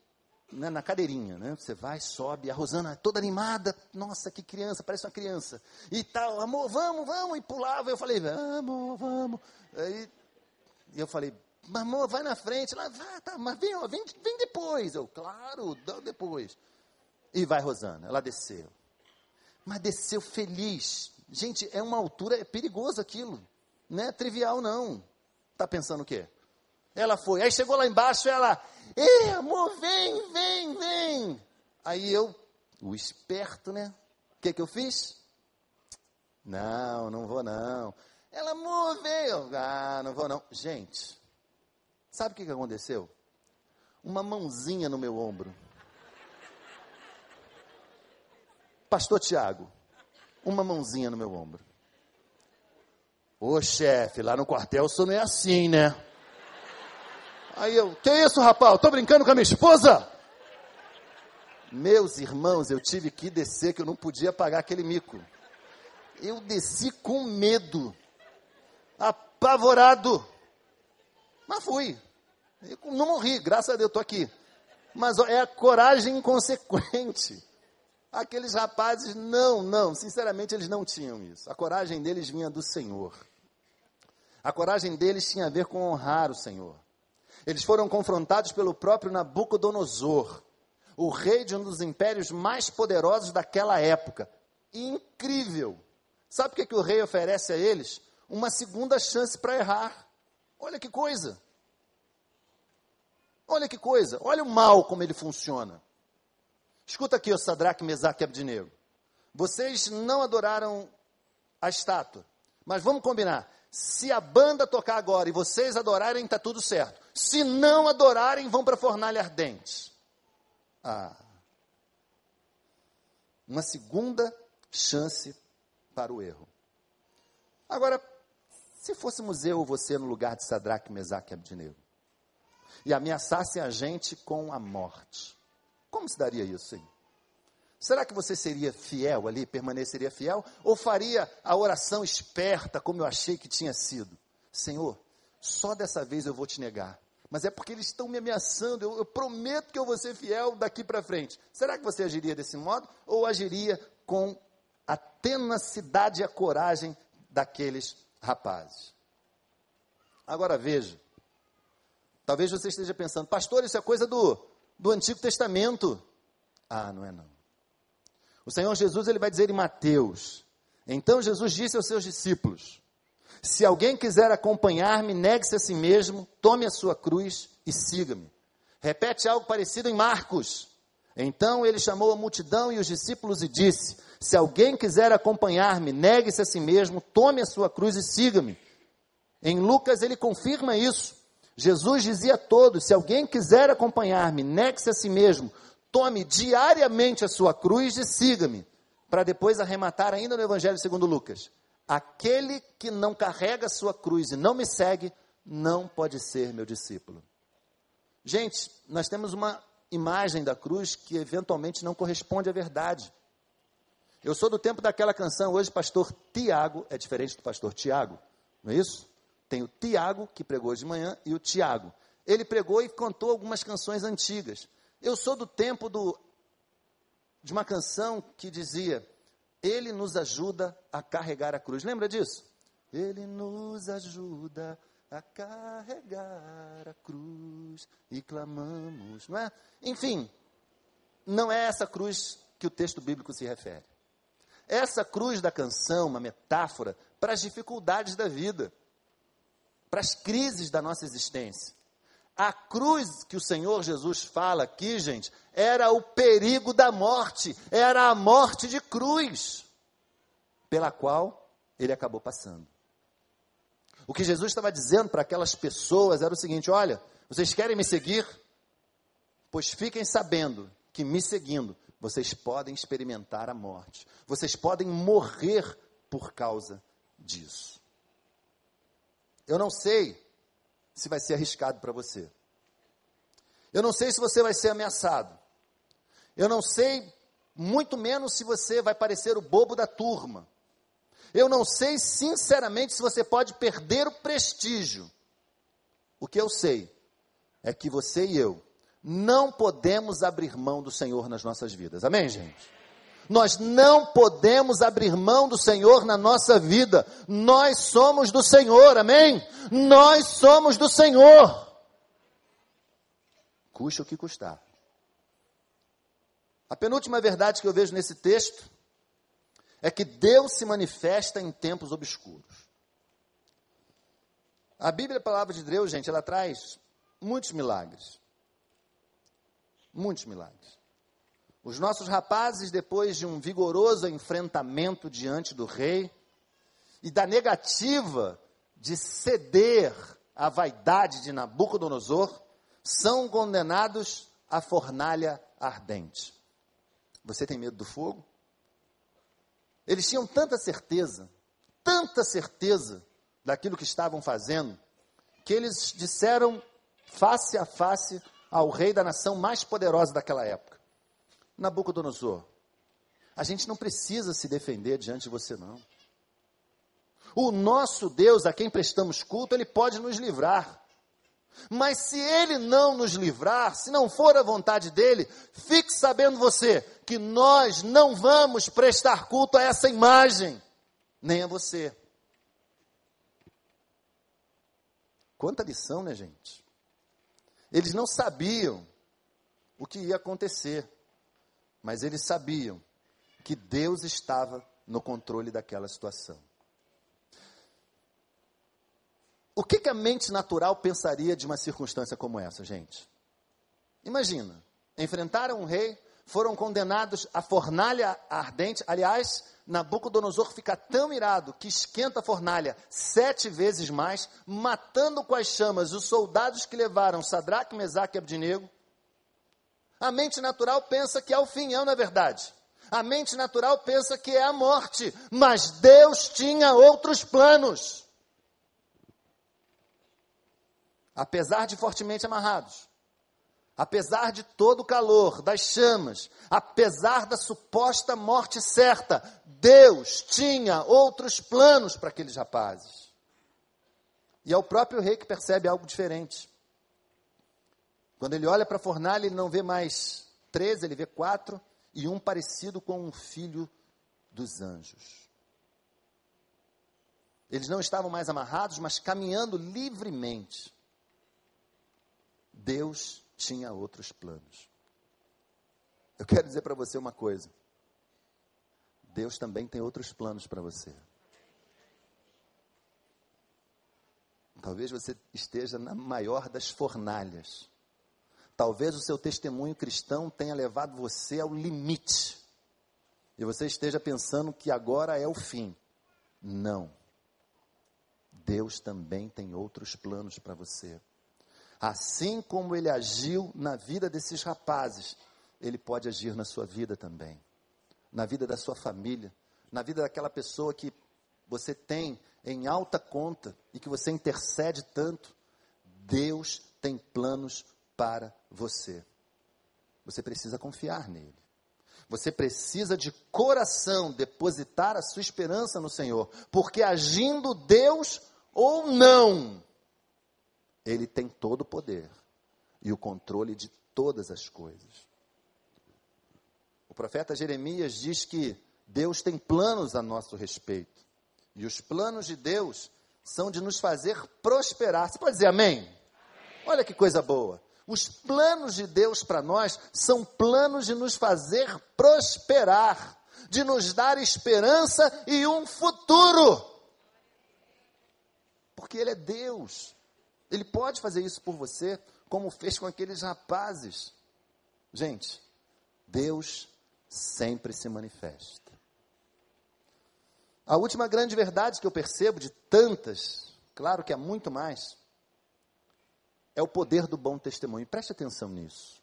né, na cadeirinha, né? Você vai, sobe, a Rosana toda animada, nossa, que criança, parece uma criança. E tal, amor, vamos, vamos, e pulava. Eu falei, vamos, vamos. Aí eu falei, amor, vai na frente. Vai, tá, mas vem, vem, vem depois. Eu, claro, depois. E vai Rosana, ela desceu. Mas desceu feliz. Gente, é uma altura, é perigoso aquilo. Não é trivial, não. Tá pensando o quê? Ela foi. Aí chegou lá embaixo, ela, ei, amor, vem, vem, vem. Aí eu, o esperto, né? O que que eu fiz? Não, não vou não. Ela, amor. Ah, não vou não. Gente, Sabe o que, que aconteceu? Uma mãozinha no meu ombro. Pastor Tiago, uma mãozinha no meu ombro. Ô chefe, lá no quartel isso não é assim, né? Aí eu, que isso, rapaz? Tô brincando com a minha esposa? Meus irmãos, eu tive que descer, que eu não podia pagar aquele mico. Eu desci com medo, apavorado. Mas fui. Eu não morri, graças a Deus, estou aqui. Mas é a coragem inconsequente. Aqueles rapazes, não, não, sinceramente, eles não tinham isso. A coragem deles vinha do Senhor. A coragem deles tinha a ver com honrar o Senhor. Eles foram confrontados pelo próprio Nabucodonosor, o rei de um dos impérios mais poderosos daquela época. Incrível! Sabe o que, que o rei oferece a eles? Uma segunda chance para errar. Olha que coisa. Olha que coisa. Olha o mal como ele funciona. Escuta aqui, o Sadraque, Mesaque e Abdinego. Vocês não adoraram a estátua. Mas vamos combinar. Se a banda tocar agora e vocês adorarem, está tudo certo. Se não adorarem, vão para a fornalha ardente. Ah. Uma segunda chance para o erro. Agora, se fôssemos eu ou você no lugar de Sadraque, Mesaque e Abdinego, e ameaçassem a gente com a morte, como se daria isso, hein? Será que você seria fiel ali, permaneceria fiel? Ou faria a oração esperta, como eu achei que tinha sido? Senhor, só dessa vez eu vou te negar. Mas é porque eles estão me ameaçando. Eu, eu prometo que eu vou ser fiel daqui para frente. Será que você agiria desse modo? Ou agiria com a tenacidade e a coragem daqueles rapazes. Agora veja, talvez você esteja pensando, pastor, isso é coisa do, do Antigo Testamento. Ah, não é não. O Senhor Jesus ele vai dizer em Mateus: Então Jesus disse aos seus discípulos: Se alguém quiser acompanhar-me, negue-se a si mesmo, tome a sua cruz e siga-me. Repete algo parecido em Marcos. Então ele chamou a multidão e os discípulos e disse: Se alguém quiser acompanhar-me, negue-se a si mesmo, tome a sua cruz e siga-me. Em Lucas ele confirma isso. Jesus dizia a todos: Se alguém quiser acompanhar-me, negue-se a si mesmo, tome diariamente a sua cruz e siga-me. Para depois arrematar ainda no Evangelho segundo Lucas: Aquele que não carrega a sua cruz e não me segue, não pode ser meu discípulo. Gente, nós temos uma imagem da cruz que eventualmente não corresponde à verdade. Eu sou do tempo daquela canção, hoje pastor Tiago, é diferente do pastor Tiago, não é isso? Tem o Tiago, que pregou de manhã, e o Tiago. Ele pregou e cantou algumas canções antigas. Eu sou do tempo do, de uma canção que dizia: Ele nos ajuda a carregar a cruz. Lembra disso? Ele nos ajuda a carregar a cruz e clamamos, não é? Enfim, não é essa cruz que o texto bíblico se refere. Essa cruz da canção, uma metáfora para as dificuldades da vida, para as crises da nossa existência. A cruz que o Senhor Jesus fala aqui, gente, era o perigo da morte, era a morte de cruz, pela qual ele acabou passando. O que Jesus estava dizendo para aquelas pessoas era o seguinte: olha, vocês querem me seguir? Pois fiquem sabendo que me seguindo, vocês podem experimentar a morte, vocês podem morrer por causa disso. Eu não sei se vai ser arriscado para você. Eu não sei se você vai ser ameaçado. Eu não sei, muito menos, se você vai parecer o bobo da turma. Eu não sei, sinceramente, se você pode perder o prestígio. O que eu sei é que você e eu não podemos abrir mão do Senhor nas nossas vidas. Amém, gente? Nós não podemos abrir mão do Senhor na nossa vida. Nós somos do Senhor, amém? Nós somos do Senhor. Custe o que custar. A penúltima verdade que eu vejo nesse texto é que Deus se manifesta em tempos obscuros. A Bíblia, a palavra de Deus, gente, ela traz muitos milagres. Muitos milagres. Os nossos rapazes, depois de um vigoroso enfrentamento diante do rei e da negativa de ceder à vaidade de Nabucodonosor, são condenados à fornalha ardente. Você tem medo do fogo? Eles tinham tanta certeza, tanta certeza daquilo que estavam fazendo, que eles disseram face a face ao rei da nação mais poderosa daquela época: Nabucodonosor, a gente não precisa se defender diante de você, não. O nosso Deus, a quem prestamos culto, ele pode nos livrar. Mas se ele não nos livrar, se não for a vontade dele, fique sabendo você que nós não vamos prestar culto a essa imagem, nem a você. Quanta lição, né, gente? Eles não sabiam o que ia acontecer mas eles sabiam que Deus estava no controle daquela situação. O que, que, a mente natural pensaria de uma circunstância como essa, gente? Imagina, enfrentaram um rei, foram condenados à fornalha ardente. Aliás, Nabucodonosor fica tão irado que esquenta a fornalha sete vezes mais, matando com as chamas os soldados que levaram Sadraque, Mesaque e Abdinego. A mente natural pensa que é o fim, é na verdade. A mente natural pensa que é a morte, mas Deus tinha outros planos. Apesar de fortemente amarrados, apesar de todo o calor das chamas, apesar da suposta morte certa, Deus tinha outros planos para aqueles rapazes. E é o próprio rei que percebe algo diferente. Quando ele olha para a fornalha, ele não vê mais três, ele vê quatro, e um parecido com um filho dos anjos. Eles não estavam mais amarrados, mas caminhando livremente. Deus tinha outros planos. Eu quero dizer para você uma coisa. Deus também tem outros planos para você. Talvez você esteja na maior das fornalhas. Talvez o seu testemunho cristão tenha levado você ao limite. E você esteja pensando que agora é o fim. Não. Deus também tem outros planos para você. Assim como ele agiu na vida desses rapazes, ele pode agir na sua vida também. Na vida da sua família, na vida daquela pessoa que você tem em alta conta e que você intercede tanto, Deus tem planos para você. Você precisa confiar nele. Você precisa de coração depositar a sua esperança no Senhor, porque agindo Deus ou não, Ele tem todo o poder e o controle de todas as coisas. O profeta Jeremias diz que Deus tem planos a nosso respeito. E os planos de Deus são de nos fazer prosperar. Você pode dizer amém? amém. Olha que coisa boa. Os planos de Deus para nós são planos de nos fazer prosperar, de nos dar esperança e um futuro. Porque Ele é Deus. Ele pode fazer isso por você, como fez com aqueles rapazes. Gente, Deus sempre se manifesta. A última grande verdade que eu percebo de tantas, claro que há muito mais, é o poder do bom testemunho. Preste atenção nisso.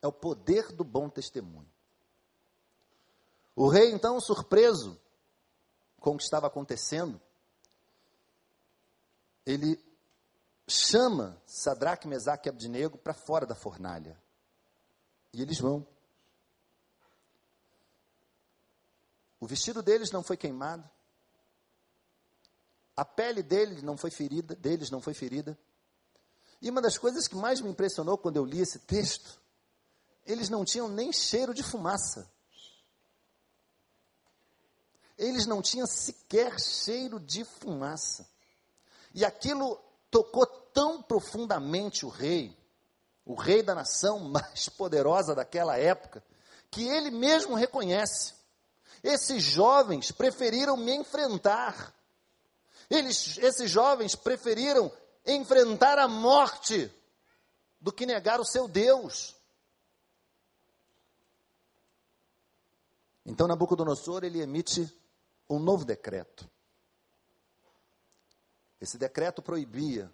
É o poder do bom testemunho. O rei, então, surpreso com o que estava acontecendo, ele chama Sadraque, Mesaque e Abdinego para fora da fornalha. E eles vão. O vestido deles não foi queimado. A pele dele não foi ferida, deles não foi ferida. E uma das coisas que mais me impressionou quando eu li esse texto, eles não tinham nem cheiro de fumaça. Eles não tinham sequer cheiro de fumaça. E aquilo tocou tão profundamente o rei, o rei da nação mais poderosa daquela época, que ele mesmo reconhece: esses jovens preferiram me enfrentar, eles, esses jovens preferiram enfrentar a morte do que negar o seu Deus. Então Nabucodonosor ele emite um novo decreto. Esse decreto proibia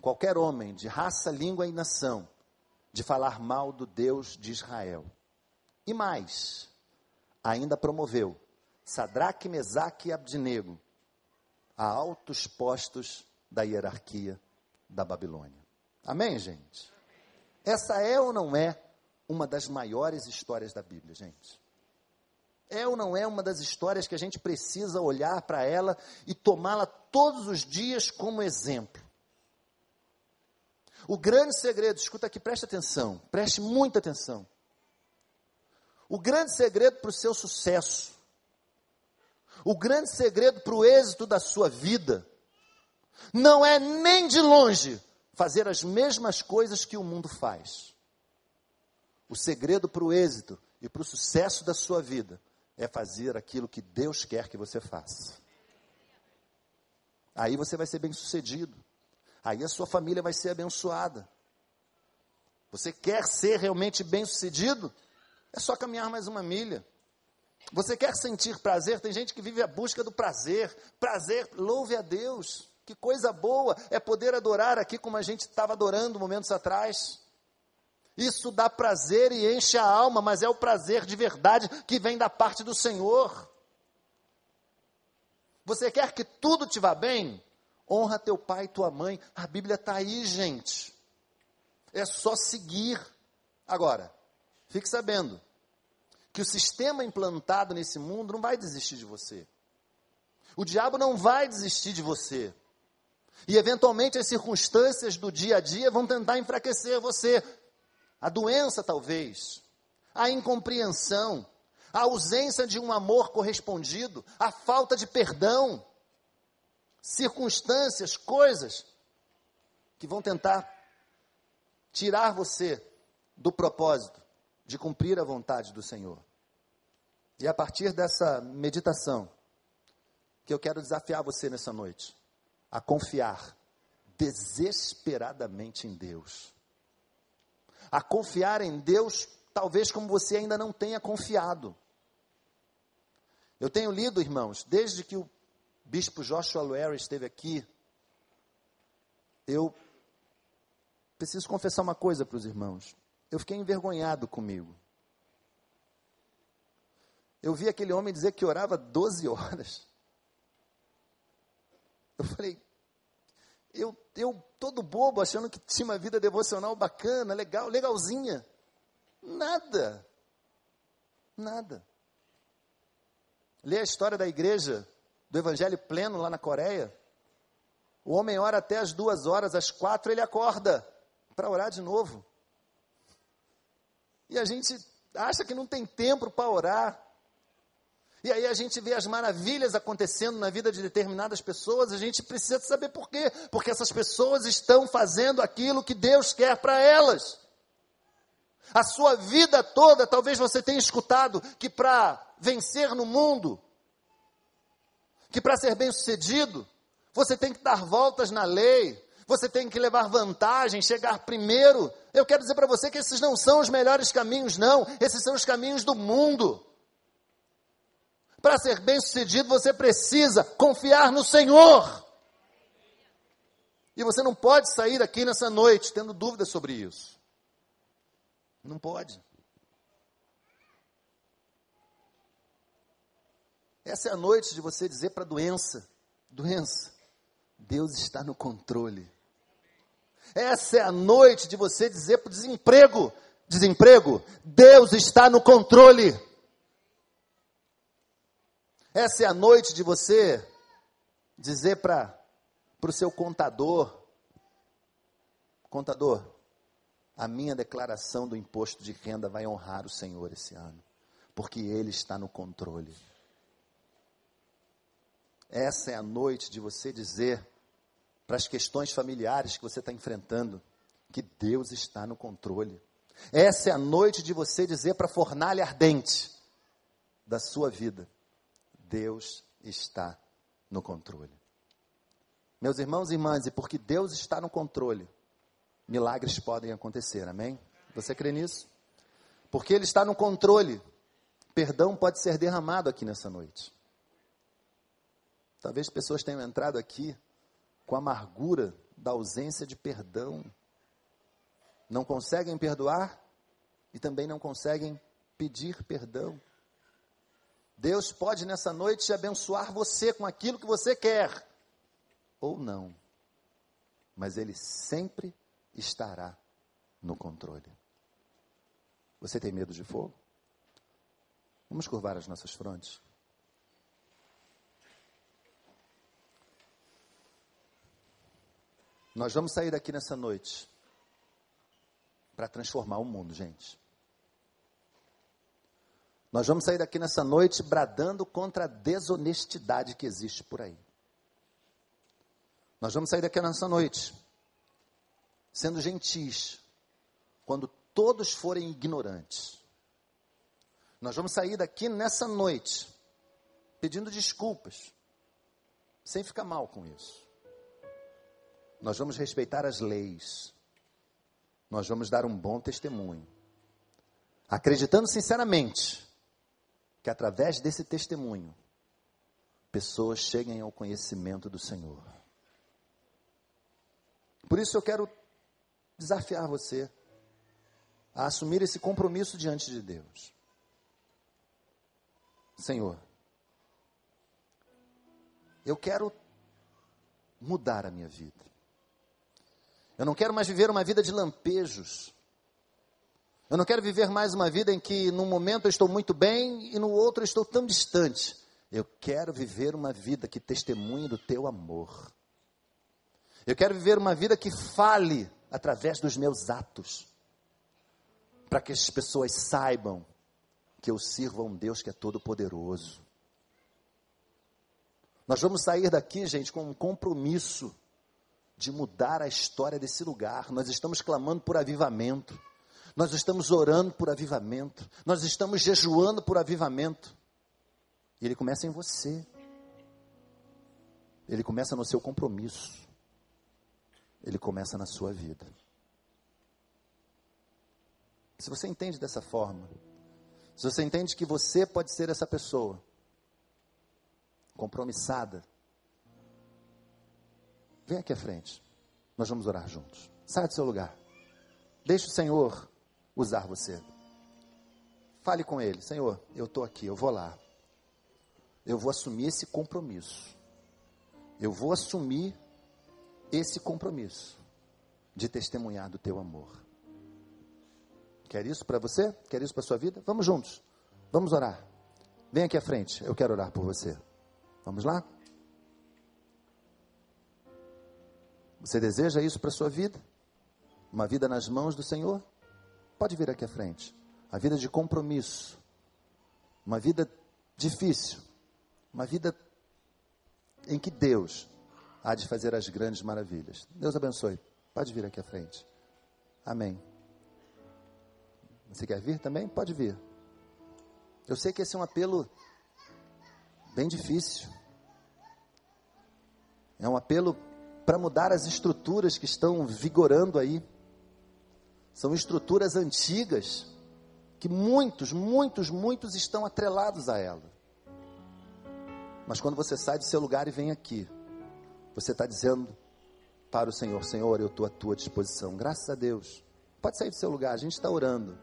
qualquer homem de raça, língua e nação de falar mal do Deus de Israel. E mais, ainda promoveu Sadraque, Mesaque e Abdinego a altos postos da hierarquia da Babilônia. Amém, gente? Essa é ou não é uma das maiores histórias da Bíblia, gente? É ou não é uma das histórias que a gente precisa olhar para ela e tomá-la todos os dias como exemplo? O grande segredo, escuta aqui, preste atenção, preste muita atenção. O grande segredo para o seu sucesso, o grande segredo para o êxito da sua vida, não é nem de longe fazer as mesmas coisas que o mundo faz. O segredo para o êxito e para o sucesso da sua vida é fazer aquilo que Deus quer que você faça. Aí você vai ser bem sucedido. Aí a sua família vai ser abençoada. Você quer ser realmente bem sucedido? É só caminhar mais uma milha. Você quer sentir prazer? Tem gente que vive a busca do prazer. Prazer, louve a Deus. Que coisa boa é poder adorar aqui como a gente estava adorando momentos atrás. Isso dá prazer e enche a alma, mas é o prazer de verdade que vem da parte do Senhor. Você quer que tudo te vá bem? Honra teu pai e tua mãe. A Bíblia está aí, gente. É só seguir. Agora, fique sabendo que o sistema implantado nesse mundo não vai desistir de você. O diabo não vai desistir de você. E eventualmente as circunstâncias do dia a dia vão tentar enfraquecer você. A doença talvez, a incompreensão, a ausência de um amor correspondido, a falta de perdão, circunstâncias, coisas que vão tentar tirar você do propósito de cumprir a vontade do Senhor. E a partir dessa meditação, que eu quero desafiar você nessa noite, a confiar desesperadamente em Deus a confiar em Deus, talvez como você ainda não tenha confiado. Eu tenho lido, irmãos, desde que o bispo Joshua Loery esteve aqui, eu preciso confessar uma coisa para os irmãos. Eu fiquei envergonhado comigo. Eu vi aquele homem dizer que orava 12 horas. Eu falei, eu, eu todo bobo, achando que tinha uma vida devocional bacana, legal, legalzinha. Nada. Nada. Lê a história da igreja, do Evangelho pleno lá na Coreia. O homem ora até as duas horas, às quatro ele acorda para orar de novo. E a gente acha que não tem tempo para orar. E aí a gente vê as maravilhas acontecendo na vida de determinadas pessoas, a gente precisa saber por quê. Porque essas pessoas estão fazendo aquilo que Deus quer para elas. A sua vida toda, talvez você tenha escutado que para vencer no mundo, que para ser bem-sucedido, você tem que dar voltas na lei, você tem que levar vantagem, chegar primeiro. Eu quero dizer para você que esses não são os melhores caminhos, não. Esses são os caminhos do mundo. Para ser bem-sucedido, você precisa confiar no Senhor. E você não pode sair daqui nessa noite tendo dúvidas sobre isso. Não pode. Essa é a noite de você dizer para a doença: doença, Deus está no controle. Essa é a noite de você dizer para o desemprego: desemprego, Deus está no controle. Essa é a noite de você dizer para o seu contador: contador, a minha declaração do imposto de renda vai honrar o Senhor esse ano, porque Ele está no controle. Essa é a noite de você dizer para as questões familiares que você está enfrentando, que Deus está no controle. Essa é a noite de você dizer para a fornalha ardente da sua vida: Deus está no controle. Meus irmãos e irmãs, e porque Deus está no controle, milagres podem acontecer, amém? Você crê nisso? Porque Ele está no controle, perdão pode ser derramado aqui nessa noite. Talvez pessoas tenham entrado aqui com a amargura da ausência de perdão. Não conseguem perdoar e também não conseguem pedir perdão. Deus pode nessa noite abençoar você com aquilo que você quer, ou não, mas Ele sempre estará no controle. Você tem medo de fogo? Vamos curvar as nossas frontes. Nós vamos sair daqui nessa noite para transformar o mundo, gente. Nós vamos sair daqui nessa noite bradando contra a desonestidade que existe por aí. Nós vamos sair daqui nessa noite sendo gentis quando todos forem ignorantes. Nós vamos sair daqui nessa noite pedindo desculpas, sem ficar mal com isso. Nós vamos respeitar as leis. Nós vamos dar um bom testemunho. Acreditando sinceramente que através desse testemunho, pessoas cheguem ao conhecimento do Senhor. Por isso eu quero desafiar você a assumir esse compromisso diante de Deus. Senhor, eu quero mudar a minha vida. Eu não quero mais viver uma vida de lampejos. Eu não quero viver mais uma vida em que num momento eu estou muito bem e no outro eu estou tão distante. Eu quero viver uma vida que testemunhe do teu amor. Eu quero viver uma vida que fale através dos meus atos, para que as pessoas saibam que eu sirvo a um Deus que é todo-poderoso. Nós vamos sair daqui, gente, com um compromisso de mudar a história desse lugar. Nós estamos clamando por avivamento. Nós estamos orando por avivamento. Nós estamos jejuando por avivamento. E ele começa em você. Ele começa no seu compromisso. Ele começa na sua vida. Se você entende dessa forma, se você entende que você pode ser essa pessoa compromissada, Vem aqui à frente. Nós vamos orar juntos. Saia do seu lugar. Deixe o Senhor usar você. Fale com ele: Senhor, eu estou aqui, eu vou lá. Eu vou assumir esse compromisso. Eu vou assumir esse compromisso de testemunhar do teu amor. Quer isso para você? Quer isso para sua vida? Vamos juntos. Vamos orar. Vem aqui à frente. Eu quero orar por você. Vamos lá? Você deseja isso para sua vida? Uma vida nas mãos do Senhor? Pode vir aqui à frente. A vida de compromisso. Uma vida difícil. Uma vida em que Deus há de fazer as grandes maravilhas. Deus abençoe. Pode vir aqui à frente. Amém. Você quer vir também? Pode vir. Eu sei que esse é um apelo bem difícil. É um apelo para mudar as estruturas que estão vigorando aí. São estruturas antigas que muitos, muitos, muitos estão atrelados a ela. Mas quando você sai do seu lugar e vem aqui, você está dizendo para o Senhor: Senhor, eu estou à tua disposição. Graças a Deus. Pode sair do seu lugar, a gente está orando.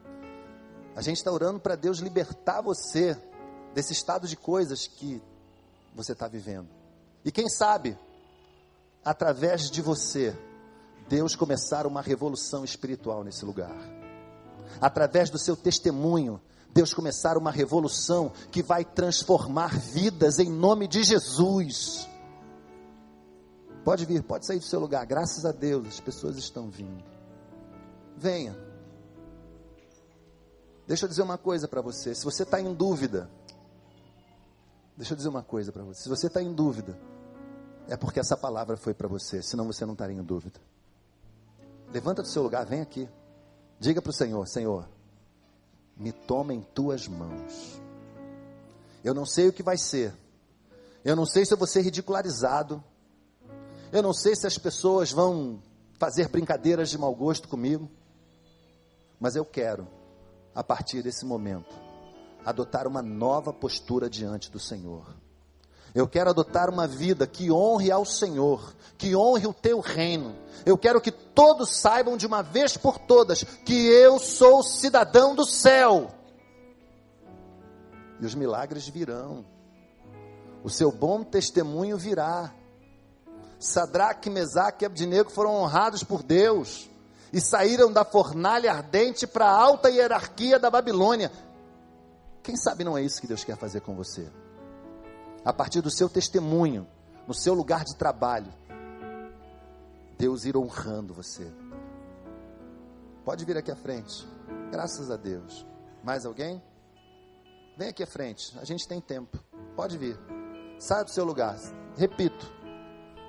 A gente está orando para Deus libertar você desse estado de coisas que você está vivendo. E quem sabe, através de você, Deus começar uma revolução espiritual nesse lugar. Através do seu testemunho, Deus começar uma revolução que vai transformar vidas em nome de Jesus. Pode vir, pode sair do seu lugar. Graças a Deus, as pessoas estão vindo. Venha. Deixa eu dizer uma coisa para você. Se você está em dúvida, deixa eu dizer uma coisa para você. Se você está em dúvida, é porque essa palavra foi para você. Senão você não estaria em dúvida. Levanta do seu lugar, vem aqui. Diga para o Senhor: Senhor, me toma em tuas mãos. Eu não sei o que vai ser. Eu não sei se eu vou ser ridicularizado. Eu não sei se as pessoas vão fazer brincadeiras de mau gosto comigo. Mas eu quero a partir desse momento, adotar uma nova postura diante do Senhor. Eu quero adotar uma vida que honre ao Senhor, que honre o teu reino. Eu quero que todos saibam de uma vez por todas que eu sou cidadão do céu. E os milagres virão. O seu bom testemunho virá. Sadraque, Mesaque e Abdinego foram honrados por Deus e saíram da fornalha ardente para a alta hierarquia da Babilônia. Quem sabe não é isso que Deus quer fazer com você? A partir do seu testemunho, no seu lugar de trabalho, Deus ir honrando você. Pode vir aqui à frente. Graças a Deus. Mais alguém? Vem aqui à frente. A gente tem tempo. Pode vir. Sai do seu lugar. Repito.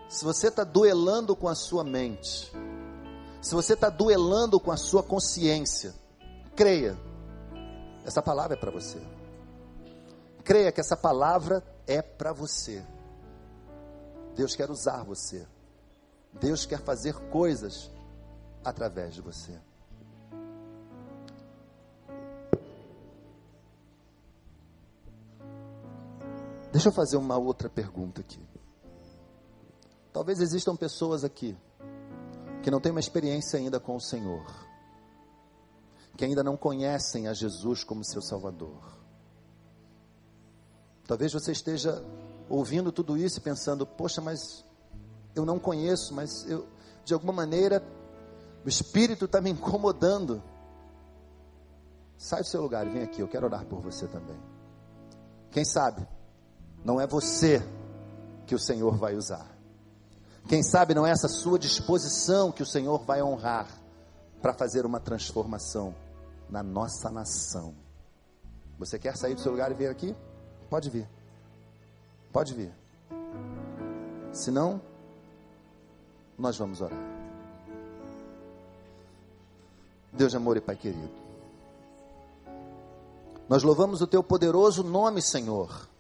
Se você está duelando com a sua mente, se você está duelando com a sua consciência, creia, essa palavra é para você. Creia que essa palavra é para você. Deus quer usar você. Deus quer fazer coisas através de você. Deixa eu fazer uma outra pergunta aqui. Talvez existam pessoas aqui que não têm uma experiência ainda com o Senhor, que ainda não conhecem a Jesus como seu Salvador. Talvez você esteja ouvindo tudo isso e pensando: poxa, mas eu não conheço, mas eu, de alguma maneira, o Espírito está me incomodando. Sai do seu lugar e vem aqui, eu quero orar por você também. Quem sabe, não é você que o Senhor vai usar. Quem sabe não é essa sua disposição que o Senhor vai honrar para fazer uma transformação na nossa nação. Você quer sair do seu lugar e vir aqui? Pode vir. Pode vir. Se não, nós vamos orar. Deus de amor e Pai querido. Nós louvamos o teu poderoso nome, Senhor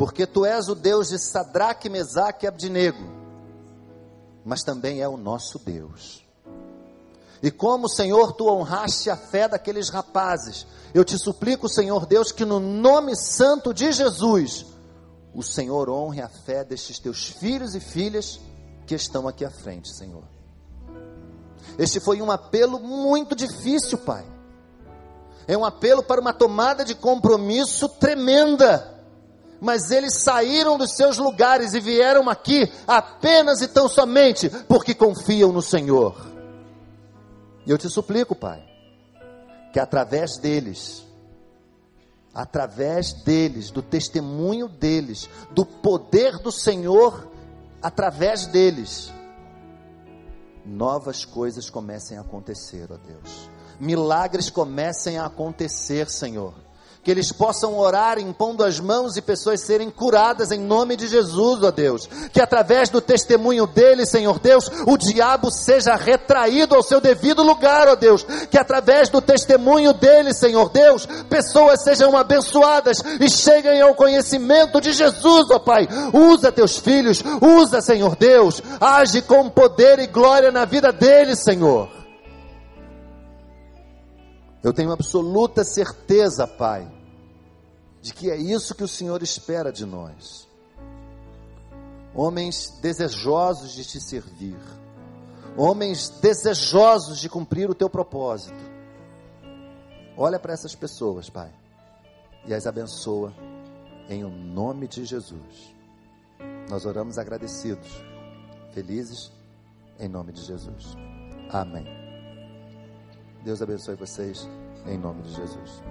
porque tu és o Deus de Sadraque, Mesaque e Abdinego, mas também é o nosso Deus. E como, Senhor, tu honraste a fé daqueles rapazes, eu te suplico, Senhor Deus, que no nome santo de Jesus, o Senhor honre a fé destes teus filhos e filhas que estão aqui à frente, Senhor. Este foi um apelo muito difícil, Pai. É um apelo para uma tomada de compromisso tremenda. Mas eles saíram dos seus lugares e vieram aqui apenas e tão somente porque confiam no Senhor. E eu te suplico, Pai, que através deles, através deles, do testemunho deles, do poder do Senhor, através deles, novas coisas comecem a acontecer, ó Deus. Milagres comecem a acontecer, Senhor que eles possam orar impondo as mãos e pessoas serem curadas em nome de Jesus, ó Deus. Que através do testemunho deles, Senhor Deus, o diabo seja retraído ao seu devido lugar, ó Deus. Que através do testemunho deles, Senhor Deus, pessoas sejam abençoadas e cheguem ao conhecimento de Jesus, ó Pai. Usa teus filhos, usa, Senhor Deus, age com poder e glória na vida deles, Senhor. Eu tenho absoluta certeza, Pai, de que é isso que o Senhor espera de nós. Homens desejosos de te servir, homens desejosos de cumprir o teu propósito. Olha para essas pessoas, Pai, e as abençoa em o nome de Jesus. Nós oramos agradecidos, felizes, em nome de Jesus. Amém. Deus abençoe vocês, em nome de Jesus.